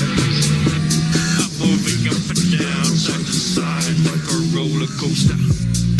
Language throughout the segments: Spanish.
I'm moving up and down, side to side, like a roller coaster.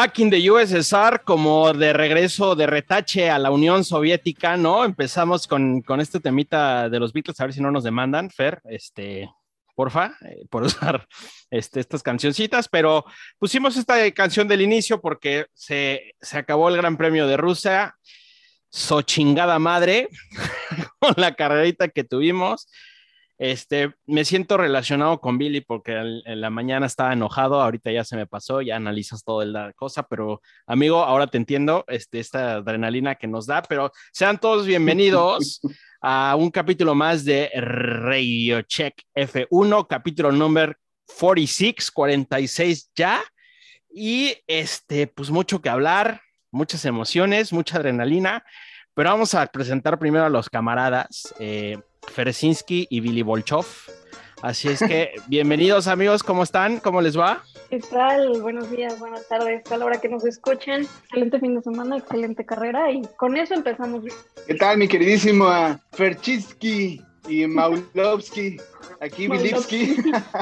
Back in the USSR, como de regreso de retache a la Unión Soviética, ¿no? Empezamos con, con este temita de los Beatles, a ver si no nos demandan, Fer, este, porfa, eh, por usar este, estas cancioncitas, pero pusimos esta canción del inicio porque se, se acabó el Gran Premio de Rusia, so chingada madre, con la carrerita que tuvimos. Este, me siento relacionado con Billy porque en, en la mañana estaba enojado, ahorita ya se me pasó, ya analizas todo la cosa, pero amigo, ahora te entiendo, este, esta adrenalina que nos da, pero sean todos bienvenidos a un capítulo más de Radio Check F1, capítulo número 46, 46 ya, y este, pues mucho que hablar, muchas emociones, mucha adrenalina, pero vamos a presentar primero a los camaradas. Eh, Ferezinski y Billy Bolchov. Así es que, bienvenidos amigos, ¿cómo están? ¿Cómo les va? ¿Qué tal? Buenos días, buenas tardes, a la hora que nos escuchen. Excelente fin de semana, excelente carrera y con eso empezamos. bien. ¿Qué tal, mi queridísimo Ferchiski y Maulovsky? Aquí Bilivsky,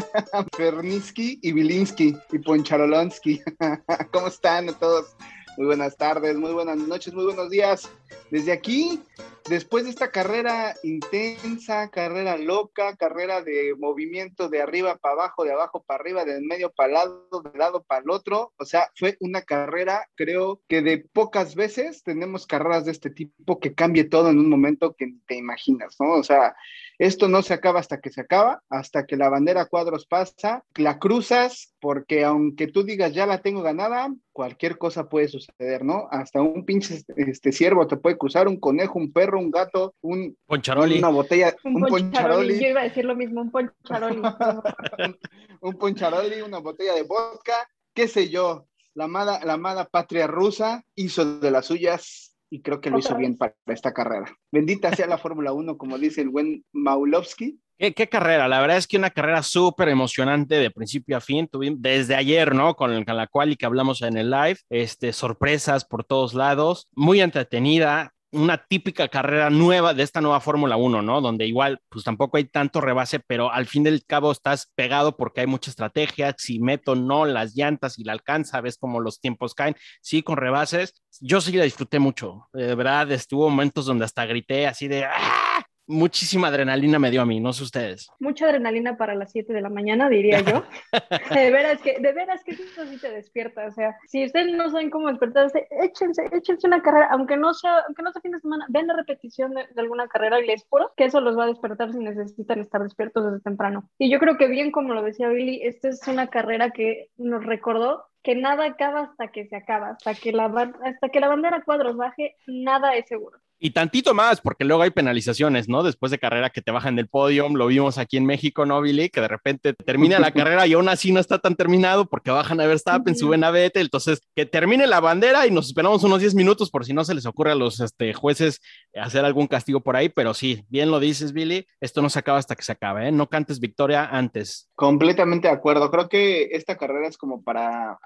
Ferniski y Bilinsky y Poncharolonsky. ¿Cómo están todos? Muy buenas tardes, muy buenas noches, muy buenos días. Desde aquí, después de esta carrera intensa, carrera loca, carrera de movimiento de arriba para abajo, de abajo para arriba, de medio para lado, de lado para el otro, o sea, fue una carrera, creo que de pocas veces tenemos carreras de este tipo que cambie todo en un momento que te imaginas, ¿no? O sea, esto no se acaba hasta que se acaba, hasta que la bandera cuadros pasa, la cruzas, porque aunque tú digas ya la tengo ganada, cualquier cosa puede suceder, ¿no? Hasta un pinche este ciervo te puede cruzar, un conejo, un perro, un gato, un Poncharoli. una botella, Un, un, poncharoli. poncharoli, Yo iba a decir lo mismo, un poncharoli. un poncharoli, una botella de vodka, qué sé yo. La amada, la amada patria rusa hizo de las suyas y creo que lo hizo bien para esta carrera. Bendita sea la Fórmula 1, como dice el buen Maulovsky. ¿Qué, qué carrera? La verdad es que una carrera súper emocionante de principio a fin. Tuvimos desde ayer, ¿no? Con, con la cual y que hablamos en el live, este, sorpresas por todos lados, muy entretenida. Una típica carrera nueva de esta nueva Fórmula 1, ¿no? Donde igual, pues tampoco hay tanto rebase, pero al fin del cabo estás pegado porque hay mucha estrategia. Si meto no las llantas y la alcanza, ves cómo los tiempos caen. Sí, con rebases. Yo sí la disfruté mucho. De verdad, estuvo momentos donde hasta grité así de ¡Ah! Muchísima adrenalina me dio a mí, no sé ustedes. Mucha adrenalina para las 7 de la mañana, diría yo. De veras que, de veras que eso sí te despierta. O sea, si ustedes no saben cómo despertarse, échense, échense una carrera, aunque no sea, aunque no sea fin de semana, ven la repetición de, de alguna carrera y les juro que eso los va a despertar si necesitan estar despiertos desde temprano. Y yo creo que bien, como lo decía Billy, esta es una carrera que nos recordó que nada acaba hasta que se acaba, hasta que la, hasta que la bandera cuadros baje, nada es seguro. Y tantito más, porque luego hay penalizaciones, ¿no? Después de carrera que te bajan del podio, lo vimos aquí en México, ¿no, Billy? Que de repente termina la carrera y aún así no está tan terminado porque bajan a Verstappen, suben a Vettel, entonces que termine la bandera y nos esperamos unos 10 minutos por si no se les ocurre a los este, jueces hacer algún castigo por ahí, pero sí, bien lo dices, Billy, esto no se acaba hasta que se acabe, ¿eh? No cantes victoria antes. Completamente de acuerdo. Creo que esta carrera es como para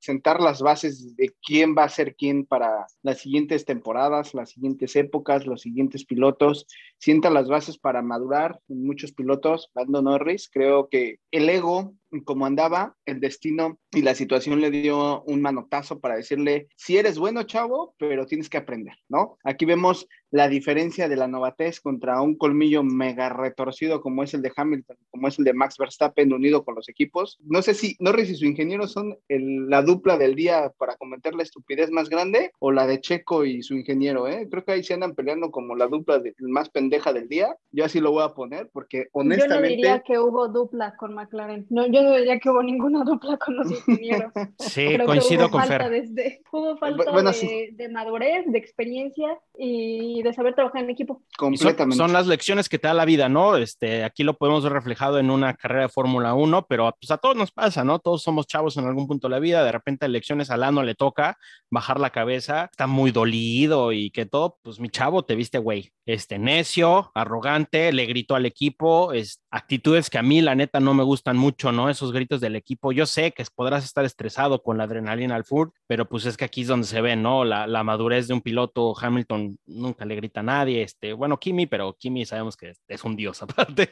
sentar las bases de quién va a ser quién para las siguientes temporadas, las siguientes épocas, los siguientes pilotos. Sienta las bases para madurar en muchos pilotos. Lando Norris, creo que el ego, como andaba, el destino y la situación le dio un manotazo para decirle, si eres bueno, chavo, pero tienes que aprender, ¿no? Aquí vemos la diferencia de la novatez contra un colmillo mega retorcido como es el de Hamilton, como es el de Max Verstappen unido con los equipos. No sé si Norris y su ingeniero son el- la dupla del día para cometer la estupidez más grande o la de Checo y su ingeniero, ¿eh? Creo que ahí se andan peleando como la dupla de- más pendeja del día. Yo así lo voy a poner porque Yo no honestamente... diría que hubo dupla con McLaren. No, yo no diría que hubo ninguna dupla con los ingenieros. Sí, Creo coincido hubo con falta Fer. desde- hubo falta Bueno, de, sí. de madurez, de experiencia y de saber trabajar en equipo. Son, Completamente. son las lecciones que te da la vida, ¿no? Este, aquí lo podemos ver reflejado en una carrera de Fórmula 1, pero pues a todos nos pasa, ¿no? Todos somos chavos en algún punto de la vida, de repente lecciones al ano le toca bajar la cabeza, está muy dolido y que todo, pues mi chavo te viste, güey, este necio, arrogante, le gritó al equipo, es, actitudes que a mí la neta no me gustan mucho, ¿no? Esos gritos del equipo, yo sé que podrás estar estresado con la adrenalina al full, pero pues es que aquí es donde se ve, ¿no? La, la madurez de un piloto, Hamilton nunca le grita a nadie, este, bueno, Kimi, pero Kimi sabemos que es, un dios aparte,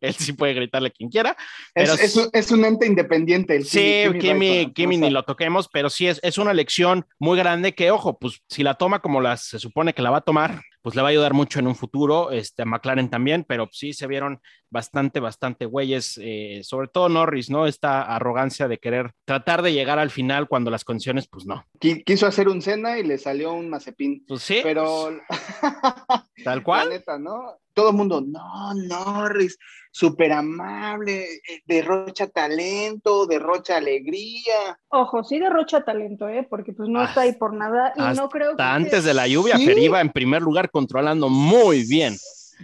él sí puede gritarle a quien quiera, Es, pero es un, es un ente independiente. El Sí, Kimi, Kimi o ni lo toquemos, pero sí es, es una lección muy grande que, ojo, pues si la toma como la, se supone que la va a tomar, pues le va a ayudar mucho en un futuro, este, a McLaren también, pero sí se vieron bastante, bastante güeyes, eh, sobre todo Norris, ¿no? Esta arrogancia de querer tratar de llegar al final cuando las condiciones, pues no. qui- Quiso hacer un Cena y le salió un Mazepin. Pues sí, Pero tal la cual. neta, ¿no? Todo el mundo, no, Norris, súper amable, eh, derrocha talento, derrocha alegría. Ojo, sí derrocha talento, ¿eh? Porque pues no Hasta- está ahí por nada y no creo que... Hasta antes de la lluvia, Sí. Fer iba en primer lugar controlando muy bien.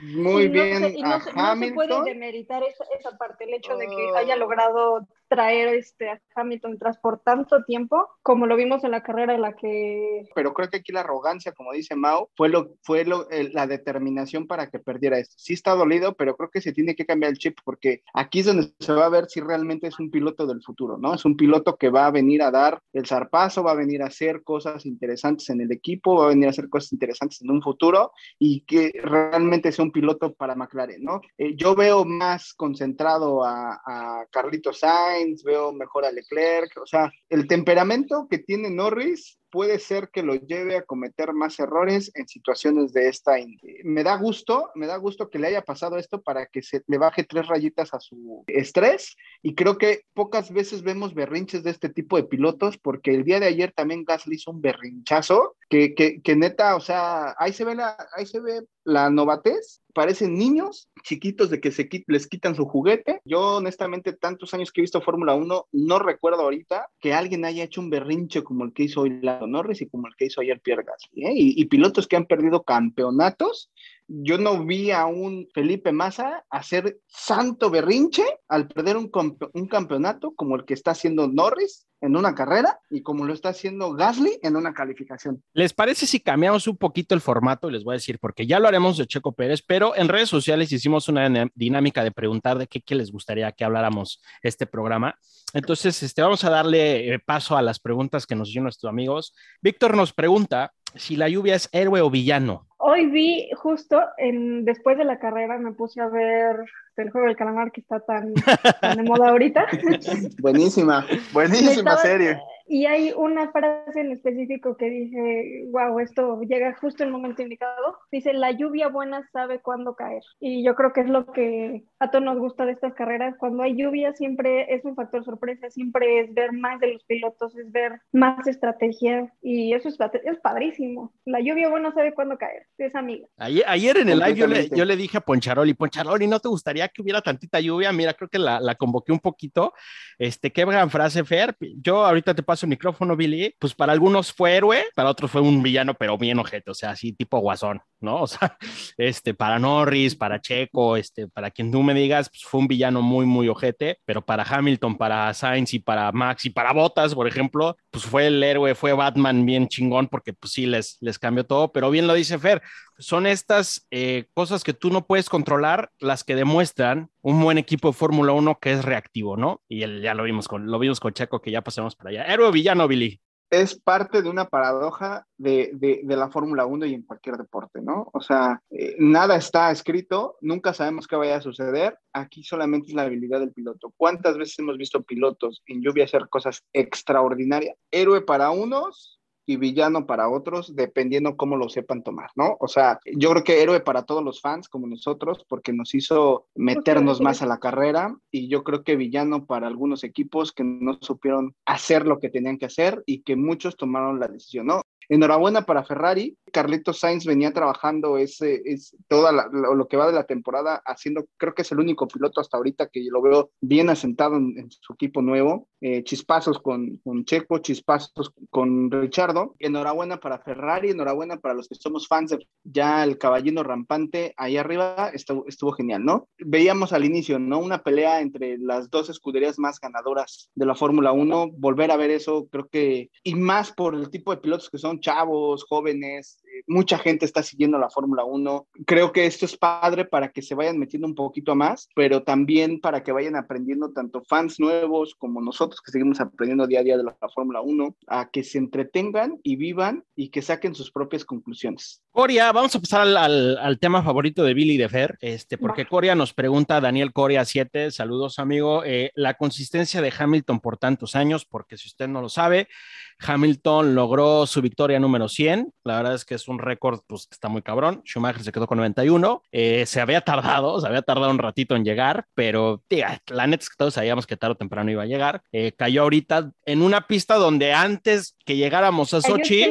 Muy y no bien se- y no, a se, no se puede demeritar esa, esa parte, el hecho de que Oh. haya logrado traer este, a Hamilton tras por tanto tiempo, como lo vimos en la carrera en la que... pero creo que aquí la arrogancia, como dice Mao, fue lo fue lo, el- la determinación para que perdiera esto. Sí está dolido, pero creo que se tiene que cambiar el chip porque aquí es donde se va a ver si realmente es un piloto del futuro, ¿no? Es un piloto que va a venir a dar el zarpazo, va a venir a hacer cosas interesantes en el equipo, va a venir a hacer cosas interesantes en un futuro y que realmente sea un piloto para McLaren, ¿no? Eh, yo veo más concentrado a, a Carlitos Sainz, veo mejor a Leclerc, o sea, el temperamento que tiene Norris puede ser que lo lleve a cometer más errores en situaciones de esta índole. Me da gusto, me da gusto que le haya pasado esto para que se le baje tres rayitas a su estrés y creo que pocas veces vemos berrinches de este tipo de pilotos porque el día de ayer también Gasly hizo un berrinchazo que, que, que neta, o sea, ahí se ve la, ahí se ve la novatez, parecen niños chiquitos de que se les quitan su juguete. Yo honestamente tantos años que he visto Fórmula 1 no recuerdo ahorita que alguien haya hecho un berrinche como el que hizo hoy Lando Norris y como el que hizo ayer Pierre Gasly. ¿eh? Y, y pilotos que han perdido campeonatos. Yo no vi a un Felipe Massa hacer santo berrinche al perder un, un campeonato como el que está haciendo Norris en una carrera y como lo está haciendo Gasly en una calificación. ¿Les parece si cambiamos un poquito el formato? Les voy a decir, porque ya lo haremos de Checo Pérez, pero en redes sociales hicimos una dinámica de preguntar de qué, les gustaría que habláramos este programa. Entonces, este, vamos a darle eh, paso a las preguntas que nos hicieron nuestros amigos. Víctor nos pregunta si la lluvia es héroe o villano. Hoy vi justo en, después de la carrera, me puse a ver el juego del calamar que está tan, tan de moda ahorita. Buenísima, buenísima Estaba- serie. Y hay una frase en específico que dije, wow, esto llega justo en el momento indicado. Dice, la lluvia buena sabe cuándo caer. Y yo creo que es lo que a todos nos gusta de estas carreras. Cuando hay lluvia siempre es un factor sorpresa, siempre es ver más de los pilotos, es ver más estrategia. Y eso es, es padrísimo. La lluvia buena sabe cuándo caer. Es amiga. Ayer, ayer en el live yo le, yo le dije a Poncharoli, Poncharoli, ¿no te gustaría que hubiera tantita lluvia? Mira, creo que la, la convoqué un poquito. Este, qué gran frase, Fer. Yo ahorita te paso el micrófono, Billy. Pues para algunos fue héroe, para otros fue un villano, pero bien ojete, o sea, así tipo guasón, ¿no? O sea, este, para Norris, para Checo, este, para quien tú me digas, pues fue un villano muy, muy ojete, pero para Hamilton, para Sainz y para Max y para Bottas, por ejemplo, pues fue el héroe, fue Batman bien chingón, porque pues sí les, les cambió todo, pero bien lo dice Fer, son estas eh, cosas que tú no puedes controlar las que demuestran un buen equipo de Fórmula 1 que es reactivo, ¿no? Y ya lo vimos con lo vimos con Checo que ya pasamos para allá. Héroe villano, Billy. es parte de una paradoja de, de- de la Fórmula 1 y en cualquier deporte, ¿no? O sea, eh, nada está escrito, nunca sabemos qué vaya a suceder, aquí solamente es la habilidad del piloto. ¿Cuántas veces hemos visto pilotos en lluvia hacer cosas extraordinarias? Héroe para unos y villano para otros, dependiendo cómo lo sepan tomar, ¿no? O sea, yo creo que héroe para todos los fans como nosotros, porque nos hizo meternos más a la carrera, y yo creo que villano para algunos equipos que no supieron hacer lo que tenían que hacer y que muchos tomaron la decisión, ¿no? Enhorabuena para Ferrari, Carlitos Sainz venía trabajando ese, es toda lo, que va de la temporada haciendo, creo que es el único piloto hasta ahorita que lo veo bien asentado en, en su equipo nuevo. Eh, chispazos con, con Checo, chispazos con Richardo. Enhorabuena para Ferrari, enhorabuena para los que somos fans de ya el caballino rampante ahí arriba, estuvo, estuvo genial, ¿no? Veíamos al inicio, ¿no? Una pelea entre las dos escuderías más ganadoras de la Fórmula 1, volver a ver eso, creo que, y más por el tipo de pilotos que son chavos, jóvenes, eh, mucha gente está siguiendo la Fórmula 1. Creo que esto es padre para que se vayan metiendo un poquito más, pero también para que vayan aprendiendo tanto fans nuevos como nosotros que seguimos aprendiendo día a día de la Fórmula 1, a que se entretengan y vivan y que saquen sus propias conclusiones. Coria, vamos a pasar al, al- al tema favorito de Billy de Fer, este, porque Va. Coria nos pregunta, Daniel Coria 7, saludos amigo, eh, la consistencia de Hamilton por tantos años, porque si usted no lo sabe, Hamilton logró su victoria número 100, la verdad es que es un récord pues, que está muy cabrón, Schumacher se quedó con 91, eh, se había tardado, se había tardado un ratito en llegar, pero diga, la neta es que todos sabíamos que tarde o temprano iba a llegar, Eh, cayó ahorita en una pista donde antes que llegáramos a Sochi,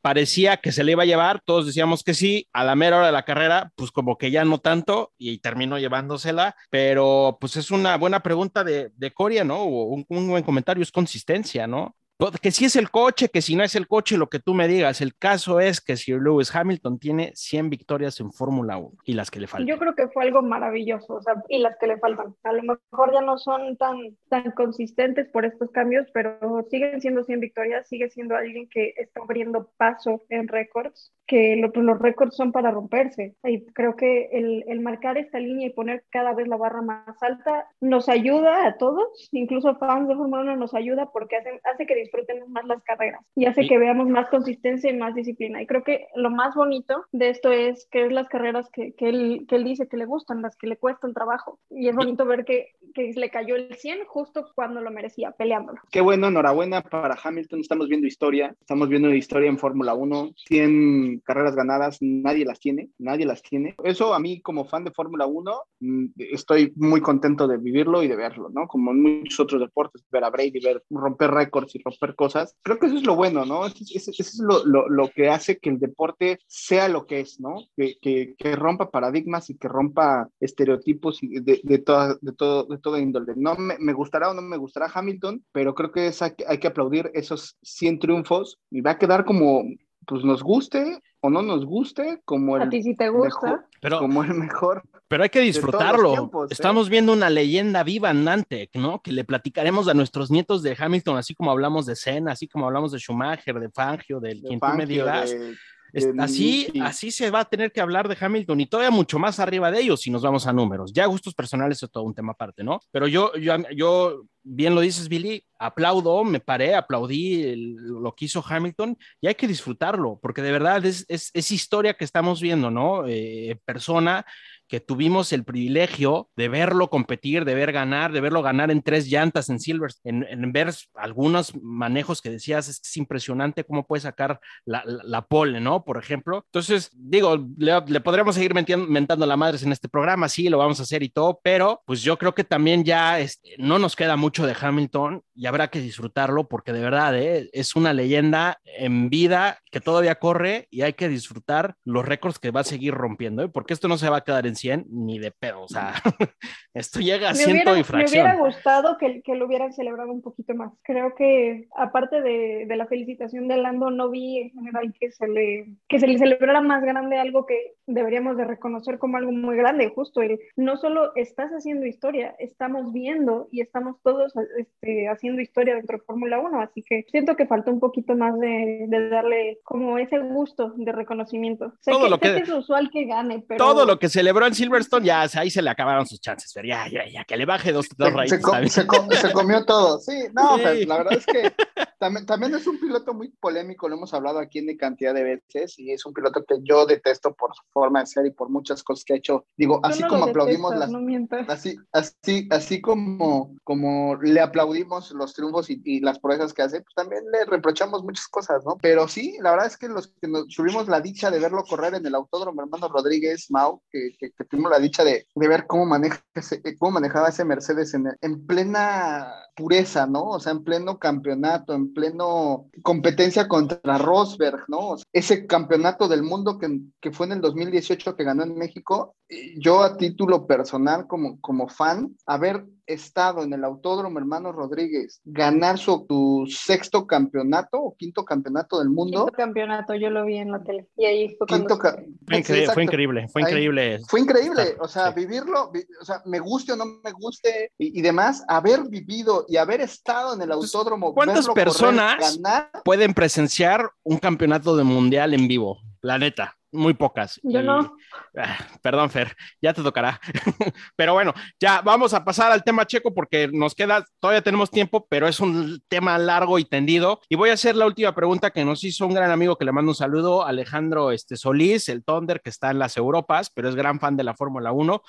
parecía que se le iba a llevar, todos decíamos que sí, a la mera hora de la carrera, pues como que ya no tanto y terminó llevándosela, pero pues es una buena pregunta de, de Coria, ¿no? Un, un buen comentario, es consistencia, ¿no? Pues, Que si es el coche, que si no es el coche, lo que tú me digas. El caso es que Sir Lewis Hamilton tiene 100 victorias en Fórmula 1 y las que le faltan. Yo creo que fue algo maravilloso, o sea, y las que le faltan. A lo mejor ya no son tan, tan consistentes por estos cambios, pero siguen siendo 100 victorias, sigue siendo alguien que está abriendo paso en récords, que lo- pues, los récords son para romperse. Y creo que el, el marcar esta línea y poner cada vez la barra más alta nos ayuda a todos, incluso fans de Fórmula 1 nos ayuda porque hace, hace que disfrutemos más las carreras y hace Sí. que veamos más consistencia y más disciplina. Y creo que lo más bonito de esto es que es las carreras que, que, él, que él dice que le gustan, las que le cuesta el trabajo. Y es bonito ver que, que le cayó el 100 justo cuando lo merecía, peleándolo. Qué bueno, enhorabuena para Hamilton. Estamos viendo historia, estamos viendo historia en Fórmula 1. 100 carreras ganadas, nadie las tiene, nadie las tiene. Eso a mí como fan de Fórmula 1, mm, estoy muy contento de vivirlo y de verlo, ¿no? Como en muchos otros deportes, ver a Brady, ver romper récords y romper cosas. Creo que eso es lo bueno, ¿no? Eso, eso- eso es lo, lo- lo que hace que el deporte sea lo que es, ¿no? Que, que- que rompa paradigmas y que rompa estereotipos y de, de, toda, de, todo, de toda índole. No me, me gustará o no me gustará Hamilton, pero creo que es, hay, que- hay que aplaudir esos 100 triunfos y va a quedar como, pues nos guste o no nos guste, como A el, ti si te gusta. mejor, Pero, como el mejor. Pero hay que disfrutarlo. tiempos, ¿eh? Estamos viendo una leyenda viva en Nantec, ¿no? Que le platicaremos a nuestros nietos de Hamilton, así como hablamos de Senna, así como hablamos de Schumacher, de Fangio, de, de quien tú me Fangio, digas. de- Es- de así, así se va a tener que hablar de Hamilton y todavía mucho más arriba de ellos si nos vamos a números. Ya gustos personales es todo un tema aparte, ¿no? Pero yo, yo, yo bien lo dices, Billy, aplaudo, me paré, aplaudí el- lo que hizo Hamilton y hay que disfrutarlo, porque de verdad es, es, es historia que estamos viendo, ¿no? Eh, persona que tuvimos el privilegio de verlo competir, de ver ganar, de verlo ganar en tres llantas en Silver, en, en ver algunos manejos que decías, es, es impresionante cómo puede sacar la, la, la pole, ¿no? Por ejemplo. Entonces, digo, le, le podremos seguir mentiendo, mentando la madres en este programa, sí, lo vamos a hacer y todo, pero pues yo creo que también ya este, no nos queda mucho de Hamilton y habrá que disfrutarlo porque de verdad ¿eh? es una leyenda en vida que todavía corre y hay que disfrutar los récords que va a seguir rompiendo, ¿eh? porque esto no se va a quedar en 100 ni de pedo, o sea, esto llega a Me 100 hubiera, y me fracción. hubiera gustado que, que lo hubieran celebrado un poquito más. Creo que aparte de, de la felicitación de Lando, no vi en general que se le que se le celebrara más grande algo que deberíamos de reconocer como algo muy grande, justo el no solo estás haciendo historia, estamos viendo y estamos todos este, haciendo historia dentro de Fórmula 1, así que siento que faltó un poquito más de, de darle como ese gusto de reconocimiento. Sé, Todo que, lo sé que- que es usual que gane, pero Todo lo que celebró en Silverstone, ya ahí se le acabaron sus chances, pero ya, ya, ya, que le baje dos, dos Se, rayitas se co- también. se co- se comió todo, sí, no, Sí. pero la verdad es que también, también es un piloto muy polémico, lo hemos hablado aquí en cantidad de veces, y es un piloto que yo detesto por su forma de ser y por muchas cosas que ha hecho. Digo, así no como aplaudimos las, no mientas. así, así, así como, como le aplaudimos los triunfos y, y las proezas que hace, pues también le reprochamos muchas cosas, ¿no? Pero sí, la verdad es que los que nos tuvimos la dicha de verlo correr en el autódromo hermano Rodríguez, Mau, que, que que tuvimos la dicha de, de ver cómo, maneja ese- eh, cómo manejaba ese Mercedes en, en plena pureza, ¿no? O sea, en pleno campeonato, en pleno competencia contra Rosberg, ¿no? Ese campeonato del mundo que, que fue en el 2018 que ganó en México, eh, yo a título personal como, como fan, haber estado en el Autódromo Hermano Rodríguez, ganar su, tu sexto campeonato o quinto campeonato del mundo, Quinto campeonato, yo lo vi en la tele. Y ahí fue cuando. quinto ca- Fue, Sí, incre- exacto. fue increíble, fue Ahí. increíble. Fue increíble, o sea, sí. vivirlo, vi- o sea, me guste o no me guste y, y demás, haber vivido y haber estado en el autódromo. ¿cuántas correr, personas? ganar, Pueden presenciar un campeonato de mundial en vivo, la neta, muy pocas. Yo Y- no. Ah, perdón, Fer, ya te tocará. pero bueno, ya vamos a pasar al tema checo porque nos queda, todavía tenemos tiempo, pero es un tema largo y tendido. Y voy a hacer la última pregunta que nos hizo un gran amigo que le mando un saludo, Alejandro este, Solís, el Thunder, que está en las Europas, pero es gran fan de la Fórmula 1.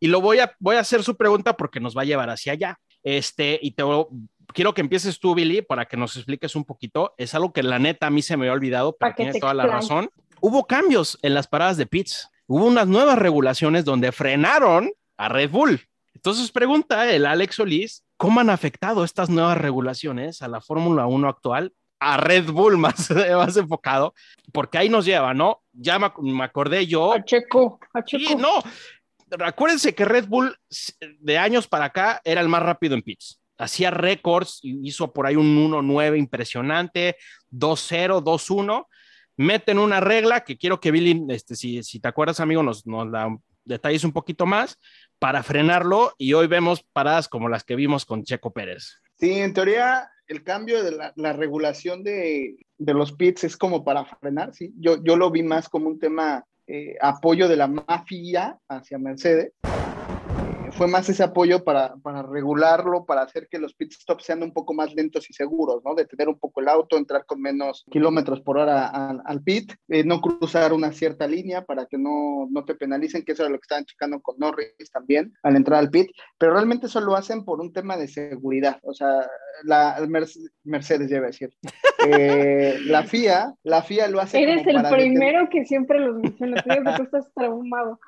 Y lo voy a, voy a hacer su pregunta porque nos va a llevar hacia allá. Este, y te quiero que empieces tú, Billy, para que nos expliques un poquito. Es algo que la neta a mí se me había olvidado, pero tienes toda la razón. Hubo cambios en las paradas de pits. Hubo unas nuevas regulaciones donde frenaron a Red Bull. Entonces pregunta el Alex Solís, ¿cómo han afectado estas nuevas regulaciones a la Fórmula 1 actual? A Red Bull más, más enfocado, porque ahí nos lleva, ¿no? Ya me, me acordé yo, A Checo, a Checo. Sí, no. Acuérdense que Red Bull de años para acá era el más rápido en pits. Hacía récords, hizo por ahí un 1-9 impresionante, 2-0, 2-1. Meten una regla que quiero que Billy, este, si, si te acuerdas, amigo, nos, nos da detalles un poquito más para frenarlo. Y hoy vemos paradas como las que vimos con Checo Pérez. Sí, en teoría el cambio de la, la regulación de, de los pits es como para frenar, sí. Yo, yo lo vi más como un tema eh, apoyo de la mafia hacia Mercedes. Fue más ese apoyo para, para regularlo, para hacer que los pit stops sean un poco más lentos y seguros, ¿no? Detener un poco el auto, entrar con menos kilómetros por hora al, al pit, eh, no cruzar una cierta línea para que no, no te penalicen, que eso era lo que estaban checando con Norris también al entrar al pit, pero realmente eso lo hacen por un tema de seguridad, o sea, la Mercedes, iba a decir, eh, la FIA, la FIA lo hace Eres como el para detener- primero que siempre los menciona. Tú estás traumado.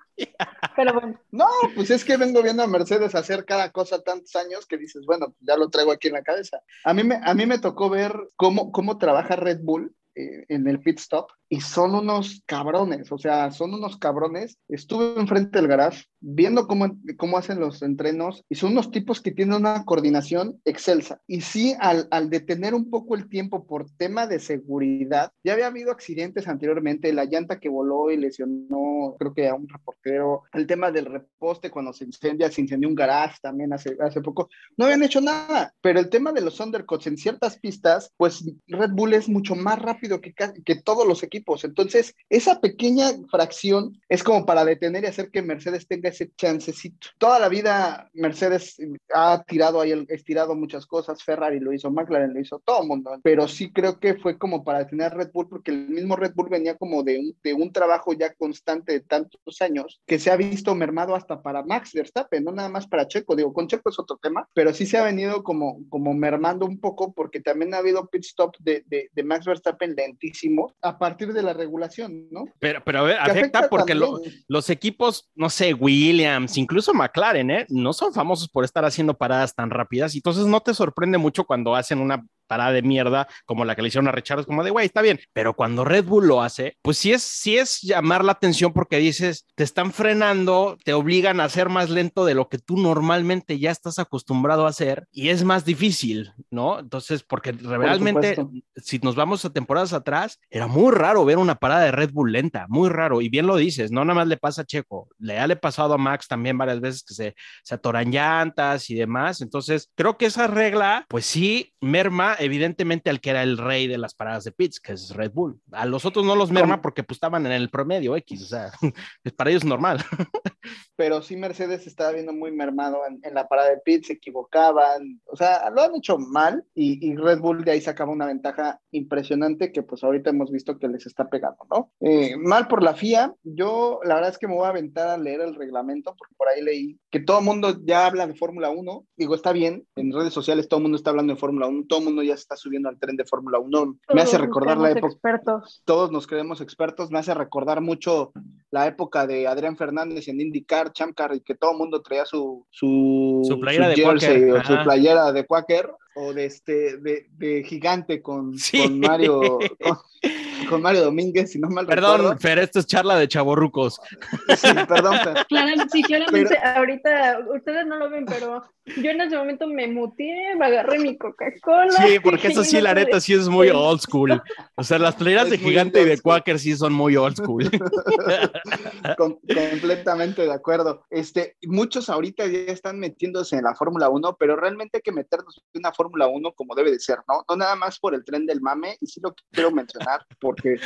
Pero bueno, No, pues es que vengo viendo a Mercedes hacer cada cosa tantos años que dices, bueno, ya lo traigo aquí en la cabeza. A mí me, a mí me tocó ver cómo, cómo trabaja Red Bull en el pit stop y son unos cabrones, o sea, son unos cabrones. Estuve enfrente del garage viendo cómo, cómo hacen los entrenos y son unos tipos que tienen una coordinación excelsa. Y sí, al, al detener un poco el tiempo por tema de seguridad, ya había habido accidentes anteriormente, la llanta que voló y lesionó, creo que a un reportero, el tema del reposte cuando se incendia, se incendió un garage también hace, hace poco, no habían hecho nada, pero el tema de los undercuts en ciertas pistas, pues Red Bull es mucho más rápido que, ca- que todos los equipos, entonces esa pequeña fracción es como para detener y hacer que Mercedes tenga ese chancecito. Toda la vida Mercedes ha tirado ahí, estirado muchas cosas, Ferrari lo hizo, McLaren lo hizo, todo el mundo, pero sí creo que fue como para detener Red Bull, porque el mismo Red Bull venía como de un, de un trabajo ya constante de tantos años, que se ha visto mermado hasta para Max Verstappen, no nada más para Checo, digo, con Checo es otro tema, pero sí se ha venido como, como mermando un poco, porque también ha habido pit stop de, de, de Max Verstappen lentísimo a partir de la regulación, ¿no? Pero, pero a ver, afecta porque lo- los equipos, no sé, Williams, incluso McLaren, ¿eh? no son famosos por estar haciendo paradas tan rápidas. y Entonces no te sorprende mucho cuando hacen una parada de mierda como la que le hicieron a Richard, como de, güey, está bien. Pero cuando Red Bull lo hace, pues sí es, sí es llamar la atención porque dices, te están frenando, te obligan a ser más lento de lo que tú normalmente ya estás acostumbrado a hacer y es más difícil, ¿no? Entonces, porque realmente supuesto. si nos vamos a temporadas atrás, era muy raro ver una parada de Red Bull lenta, muy raro. Y bien lo dices, no nada más le pasa a Checo, le ha le pasado a Max también varias veces que se, se atoran llantas y demás. Entonces, creo que esa regla, pues sí, merma evidentemente al que era el rey de las paradas de pits, que es Red Bull. A los otros no los merma porque pues estaban en el promedio X, o sea, para ellos es normal. pero sí Mercedes estaba viendo muy mermado en, en la parada de pit, se equivocaban, o sea, lo han hecho mal y, y Red Bull de ahí sacaba una ventaja impresionante que pues ahorita hemos visto que les está pegando, ¿no? Eh, mal por la FIA, yo la verdad es que me voy a aventar a leer el reglamento porque por ahí leí que todo el mundo ya habla de Fórmula 1, digo, está bien, en redes sociales todo el mundo está hablando de Fórmula 1, todo el mundo ya se está subiendo al tren de Fórmula 1, me hace recordar la época expertos. todos nos creemos expertos, me hace recordar mucho la época de Adrián Fernández en IndyCar, Chamcar, y que todo el mundo traía su, su, Su playera de jersey Quaker, o su playera de Quaker, o de este, de, de gigante con, Sí. con Mario, con, con Mario Domínguez, si no mal Perdón, recuerdo. Fer, esto es charla de chavorrucos. Sí, perdón, Fer. Claro, sí, claramente, ahorita ustedes no lo ven, pero yo en ese momento me muteé, me agarré mi Coca-Cola. Sí, porque eso sí, la neta, sí es muy old school. O sea, las playeras de gigante y de. Quaker sí son muy old school. Com- completamente de acuerdo. Este, muchos ahorita ya están metiéndose en la Fórmula 1, pero realmente hay que meternos en una Fórmula 1 como debe de ser, ¿no? No nada más por el tren del mame, y sí lo quiero mencionar, porque,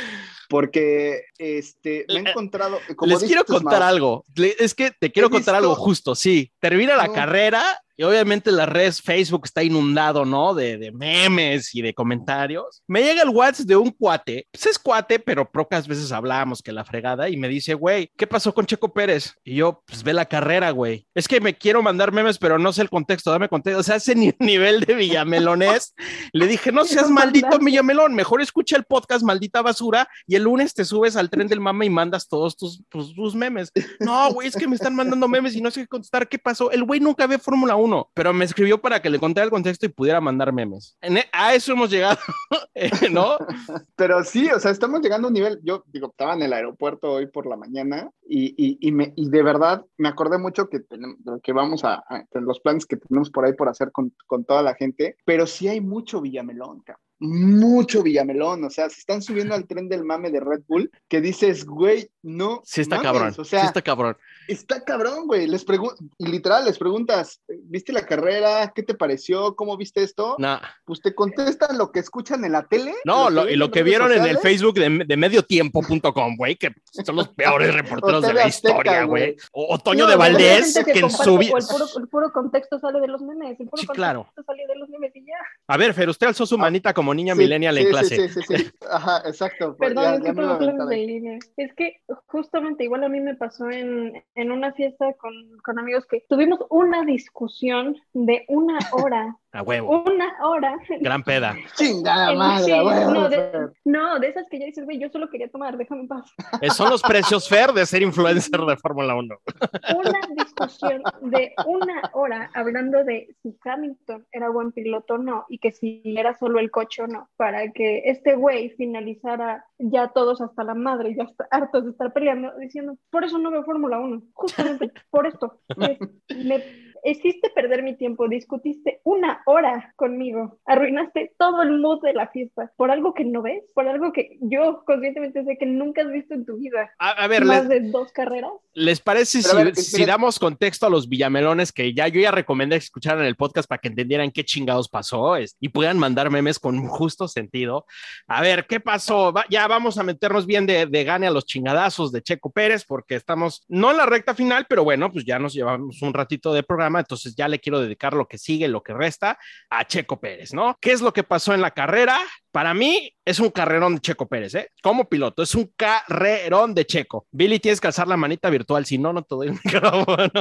porque este, me he encontrado. Como Les quiero contar Mau, algo. Es que te quiero contar visto- algo justo. Sí, termina la No. carrera y obviamente las redes Facebook está inundado, ¿no? De, de memes y de comentarios. Me llega el WhatsApp de un cuate. Pues es cuate, pero pocas veces hablábamos que la fregada y me dice, güey, ¿qué pasó con Checo Pérez? Y yo, pues ve la carrera, güey. Es que me quiero mandar memes, pero no sé el contexto. Dame contexto. O sea, ese ni- nivel de Villamelonés. Le dije, no seas maldito Villamelón, mejor escucha el podcast, maldita basura, y el lunes te subes al tren del mame y mandas todos tus, tus, tus memes. No, güey, es que me están mandando memes y no sé qué contestar. ¿Qué pasó? El güey nunca ve Fórmula 1, pero me escribió para que le contara el contexto y pudiera mandar memes. E- a eso hemos llegado, eh, ¿no? Pero sí, o sea, estamos llegando a un nivel. Yo digo, estaba en el aeropuerto hoy por la mañana y, y, y, me, y de verdad me acordé mucho que, tenemos, que vamos a, a los planes que tenemos por ahí por hacer con, con toda la gente, pero sí hay mucho Villamelón, cabrón. Mucho Villamelón, o sea, se están subiendo al tren del mame de Red Bull que dices, güey, no. Sí está mames, cabrón, O sea, sí está cabrón. Está cabrón, güey. Les pregunto, y literal, les preguntas, ¿viste la carrera? ¿Qué te pareció? ¿Cómo viste esto? Nah. Pues te contestan lo que escuchan en la tele. No, lo, y lo que vieron en el. Facebook de, de mediotiempo.com, güey, que son los peores reporteros de la Azteca, historia, güey. O, o Toño No, de Valdés, que en su vida... el puro, el puro contexto sale de los memes. El puro Sí, contexto claro. sale de los memes y ya. A ver, Fer, usted alzó su manita como niña Sí, millennial sí, en clase. Sí, sí, sí. Ajá, exacto. pues Perdón, ya- es que ya lo clases de línea. Es que justamente igual a mí me pasó en, en una fiesta con, con amigos que tuvimos una discusión de una hora. A huevo. Una hora. Gran peda. Chingada madre, sí, güey. no, de, no, de esas que ya dices, güey, yo solo quería tomar, déjame en paz. Eh, Son los precios Fer de ser influencer de Fórmula 1. Una discusión de una hora hablando de si Hamilton era buen piloto o no y que si era solo el coche o no, para que este güey finalizara ya todos hasta la madre, ya está hartos de estar peleando, diciendo, por eso no veo Fórmula 1, justamente por esto. Me, me hiciste perder mi tiempo, discutiste una hora conmigo, arruinaste todo el mood de la fiesta por algo que no ves, por algo que yo conscientemente sé que nunca has visto en tu vida. A, a ver, Más les, de dos carreras. ¿les parece si, ver, si damos contexto a los villamelones que ya yo ya recomendé que escucharan el podcast para que entendieran qué chingados pasó es- y puedan mandar memes con justo sentido? A ver, ¿qué pasó? Va- ya vamos a meternos bien de, de gane a los chingadazos de Checo Pérez porque estamos no en la recta final, pero bueno, pues ya nos llevamos un ratito de programa, entonces ya le quiero dedicar lo que sigue, lo que resta a Checo Pérez, ¿no? ¿Qué es lo que pasó en la carrera? Para mí es un carrerón de Checo Pérez, ¿eh? Como piloto, es un carrerón de Checo. Billy, tienes que alzar la manita virtual, si no, no te doy el micrófono.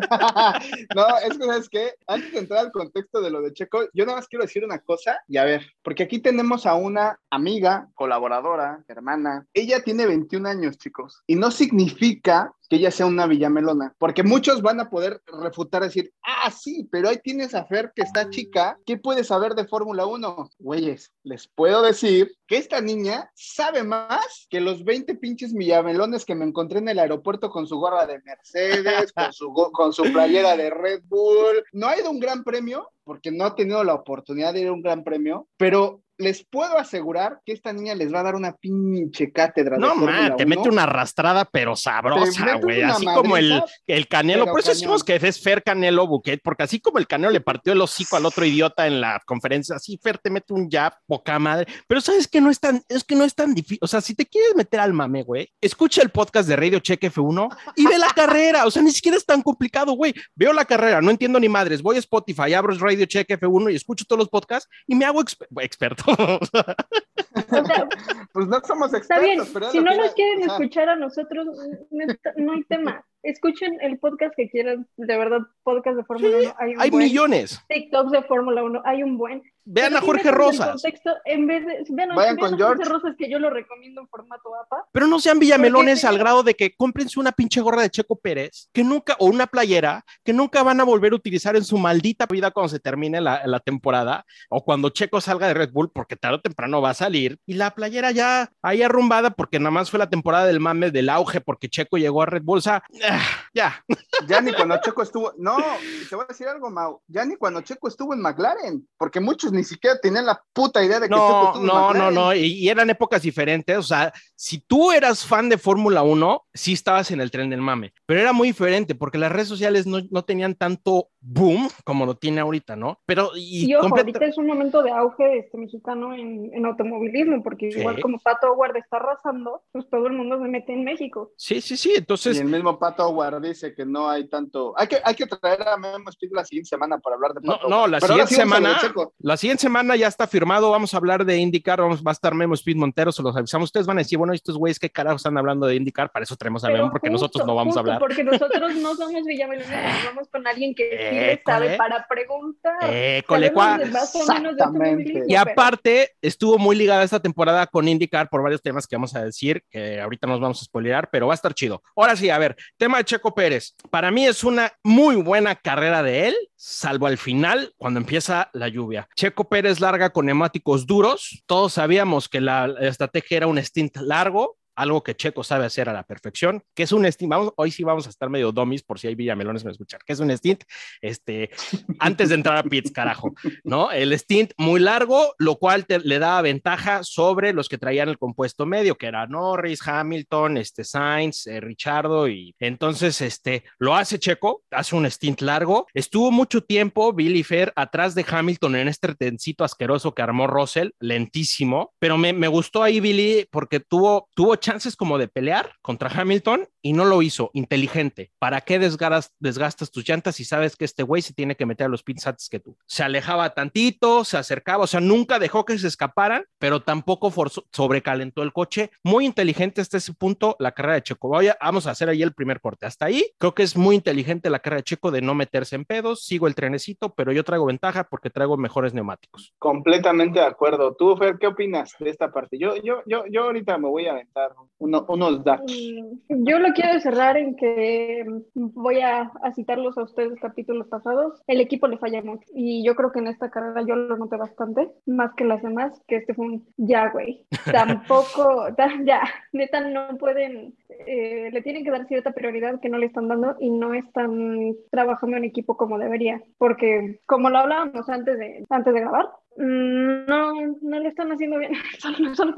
no, es que, ¿sabes qué? Antes de entrar al contexto de lo de Checo, yo nada más quiero decir una cosa y a ver, porque aquí tenemos a una amiga, colaboradora, hermana. Ella tiene 21 años, chicos, y no significa que ella sea una villamelona, porque muchos van a poder refutar, decir, ah, sí, pero ahí tienes a Fer que está chica, ¿qué puede saber de Fórmula 1? Güeyes, les puedo decir que esta niña sabe más que los 20 pinches villamelones que me encontré en el aeropuerto con su gorra de Mercedes, con su, con su playera de Red Bull. No ha ido un gran premio, porque no ha tenido la oportunidad de ir a un gran premio, pero les puedo asegurar que esta niña les va a dar una pinche cátedra. No, man, te 1. mete una arrastrada, pero sabrosa, güey. Así como el, el Canelo. Por eso decimos que es Fer Canelo Buquet, porque así como el Canelo le partió el hocico al otro idiota en la conferencia, así Fer te mete un jab, poca madre. Pero sabes que no es tan, es que no es tan difícil. O sea, si te quieres meter al mame, güey, escucha el podcast de Radio Check F1 y ve la carrera. O sea, ni siquiera es tan complicado, güey. Veo la carrera, no entiendo ni madres. Voy a Spotify, abro Radio Check F1 y escucho todos los podcasts y me hago exper- experto. O sea, Pues no somos Está bien, expertos, pero es si lo no nos quieren escuchar a nosotros, no, está- no hay tema. Escuchen el podcast que quieran, de verdad, podcast de Fórmula 1. Hay, un Hay buen. millones. TikToks de Fórmula 1, hay un buen. Vean a sí Jorge Rosas. contexto, en vez de, vean, Vayan vean con a Jorge. Rosas, que yo lo recomiendo en formato APA. Pero no sean villamelones al grado de que cómprense una pinche gorra de Checo Pérez, que nunca, o una playera, que nunca van a volver a utilizar en su maldita vida cuando se termine la, la temporada, o cuando Checo salga de Red Bull, porque tarde o temprano va a salir, y la playera ya ahí arrumbada, porque nada más fue la temporada del mame del auge, porque Checo llegó a Red Bull, o sea, ya. Ya ni cuando Checo estuvo, no, te voy a decir algo, Mau, ya ni cuando Checo estuvo en McLaren, porque muchos ni siquiera tenían la puta idea de que Checo No, estuvo en no, no, McLaren. no, y, y eran épocas diferentes, o sea, si tú eras fan de Fórmula 1, sí estabas en el tren del mame, pero era muy diferente porque las redes sociales no, no tenían tanto boom como lo tiene ahorita, ¿no? Pero y, Y, ojo, ahorita es un momento de auge este mexicano en, en automovilismo, porque Sí. igual como Pato Howard está arrasando, pues todo el mundo se mete en México. Sí, sí, sí, Y entonces el mismo Pato Howard dice que no hay tanto. Hay que, hay que traer a Memo Speed la siguiente semana para hablar de No, Pato no, Howard. la Pero siguiente semana- la siguiente semana ya está firmado, vamos a hablar de IndyCar, vamos, va a estar Memo Speed Montero, se los avisamos, ustedes van a decir, bueno, estos güeyes, ¿qué carajo están hablando de IndyCar? Para eso traemos a Pero Memo, porque nosotros no vamos a hablar. Porque nosotros no somos villamelones, vamos con alguien que sí le sabe para preguntar. École, Exactamente. Y aparte, estuvo muy ligada esta temporada con IndyCar por varios temas que vamos a decir, que ahorita nos vamos a spoilear, pero va a estar chido. Ahora sí, a ver, tema de Checo Pérez. Para mí es una muy buena carrera de él, salvo al final, cuando empieza la lluvia. Checo Pérez larga con neumáticos duros. Todos sabíamos que la, la estrategia era un stint largo. Algo que Checo sabe hacer a la perfección, que es un stint. Vamos, hoy sí vamos a estar medio dummies por si hay villamelones me escuchar, que es un stint, este, antes de entrar a pits, carajo. ¿no? El stint muy largo, lo cual te- le daba ventaja sobre los que traían el compuesto medio, que era Norris, Hamilton, este, Sainz, eh, Richardo, y entonces este, lo hace Checo, hace un stint largo. Estuvo mucho tiempo Billy Fair atrás de Hamilton en este trencito asqueroso que armó Russell, lentísimo, pero me, me gustó ahí Billy porque tuvo, tuvo chances como de pelear contra Hamilton y no lo hizo, inteligente. ¿Para qué desgastas, desgastas tus llantas si sabes que este güey se tiene que meter a los pits antes que tú? Se alejaba tantito, se acercaba, o sea, nunca dejó que se escaparan, pero tampoco forzó- sobrecalentó el coche. Muy inteligente hasta ese punto la carrera de Checo. Vaya, vamos a hacer ahí el primer corte. Hasta ahí, creo que es muy inteligente la carrera de Checo de no meterse en pedos. Sigo el trenecito, pero yo traigo ventaja porque traigo mejores neumáticos. Completamente de acuerdo. Tú, Fer, ¿qué opinas de esta parte? Yo, yo, yo, yo ahorita me voy a aventar uno- unos datos. Mm, Yo lo quiero cerrar en que mm, voy a, a citarlos a ustedes capítulos pasados. El equipo le falla mucho y yo creo que en esta carrera yo lo noté bastante, más que las demás, que este fue un ya, güey. Tampoco, ta- ya, neta, no pueden, eh, le tienen que dar cierta prioridad que no le están dando y no están trabajando en equipo como debería, porque como lo hablábamos antes de, antes de grabar, No, no lo están haciendo bien. Solo, solo